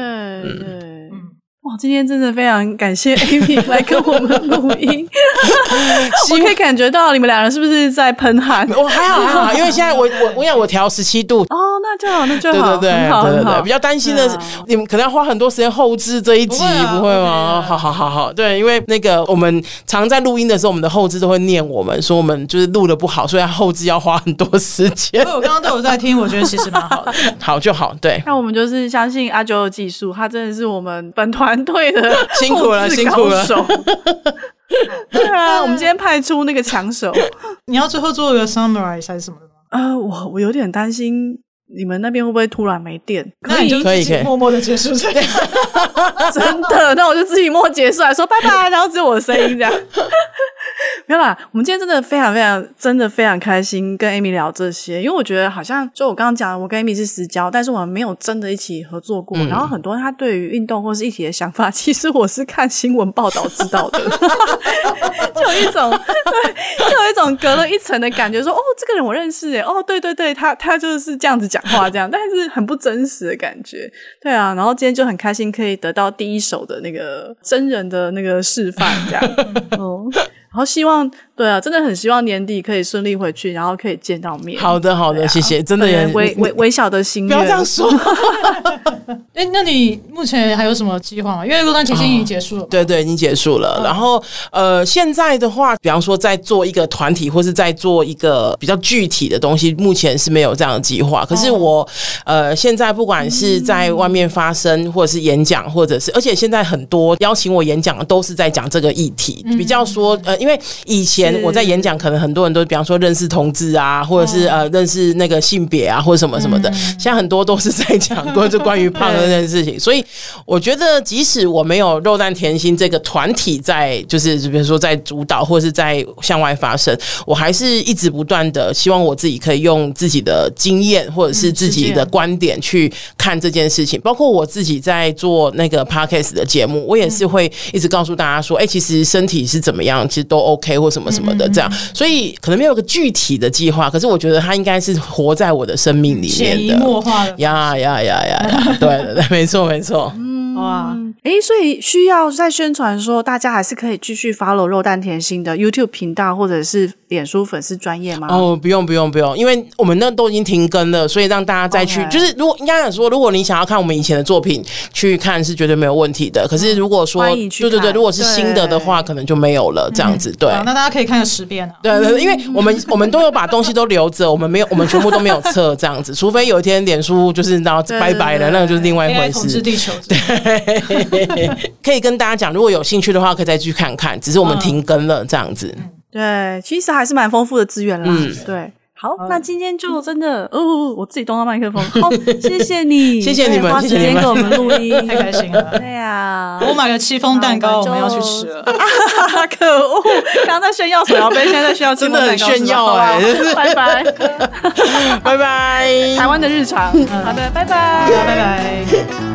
对。哇，今天真的非常感谢 [laughs] Amy 来跟我们录音，[laughs] 我可以感觉到你们两人是不是在喷汗？我还好还好，因为现在我我我想我调十七度哦，那就好，那就好，对对对对对对，比较担心的是你们可能要花很多时间后置这一集，不会吗？好好好好，对，因为那个我们常在录音的时候，我们的后置都会念我们说我们就是录的不好，所以后置要花很多时间。我刚刚都有在听，我觉得其实蛮好的，[laughs] 好就好，对。那我们就是相信阿九的技术，他真的是我们本团。团队的 [laughs] 辛苦了，辛苦了。[laughs] 对啊，我们今天派出那个强手。[laughs] 你要最后做一个 summarize 还是什么的吗？呃，我我有点担心。你们那边会不会突然没电？可以，可以，可以默默的结束这样。[laughs] 真的，那我就自己默默结束来说拜拜，[laughs] 然后只有我的声音这样。[laughs] 没有啦，我们今天真的非常非常，真的非常开心跟 Amy 聊这些，因为我觉得好像就我刚刚讲的，我跟 Amy 是私交，但是我们没有真的一起合作过。嗯、然后很多他对于运动或是一体的想法，其实我是看新闻报道知道的，就有一种对，就有一种隔了一层的感觉说，说哦，这个人我认识，哎，哦，对对对，他他就是这样子讲。话这样，但是很不真实的感觉，对啊。然后今天就很开心，可以得到第一手的那个真人的那个示范，这样，[laughs] 哦。然后希望。对啊，真的很希望年底可以顺利回去，然后可以见到面。好的，好的，谢谢，真的也微微微小的心愿。不要这样说。[laughs] [laughs] 哎，那你目前还有什么计划吗？因为落单甜心已经结束了。对对，已经结束了。然后呃，现在的话，比方说在做一个团体，或是在做一个比较具体的东西，目前是没有这样的计划。可是我呃，现在不管是在外面发声，或者是演讲，或者是，而且现在很多邀请我演讲的都是在讲这个议题，比较说呃，因为以前。我在演讲，可能很多人都比方说认识同志啊，或者是呃认识那个性别啊，或者什么什么的。现在很多都是在讲关就关于胖的这件事情，所以我觉得即使我没有肉蛋甜心这个团体在，就是比如说在主导或者是在向外发声，我还是一直不断的希望我自己可以用自己的经验或者是自己的观点去看这件事情。包括我自己在做那个 podcast 的节目，我也是会一直告诉大家说，哎，其实身体是怎么样，其实都 OK 或什么什么。的这样，所以可能没有个具体的计划，可是我觉得他应该是活在我的生命里面的，潜移默化的，呀呀呀呀，对对对，没错没错。哇，哎，所以需要再宣传说，大家还是可以继续 follow 肉蛋甜心的 YouTube 频道或者是脸书粉丝专业吗？哦，不用不用不用，因为我们那都已经停更了，所以让大家再去.就是如果应该讲说，如果你想要看我们以前的作品，去看是绝对没有问题的。可是如果说，对对对，如果是新的的话，可能就没有了这样子。对，那大家可以看个十遍啊。对对，因为 [laughs] 我们我们都有把东西都留着，我们没有，我们全部都没有测这样子，除非有一天脸书就是然后拜拜了，那个就是另外一回事。统治地球，对。[laughs] 可以跟大家讲，如果有兴趣的话，可以再去看看。只是我们停更了这样子。对，其实还是蛮丰富的资源啦。嗯，对。好，那今天就真的哦，我自己动到麦克风。好，[laughs] 谢谢你，谢谢你们，花时间给我们录音，[laughs] 太开心了。对呀，我买个戚风蛋糕，我们要去吃了。可恶，刚刚在炫耀手摇杯，现在在炫耀戚风蛋糕，炫耀哎！拜拜，拜拜，台湾的日常。好的，拜拜，拜拜。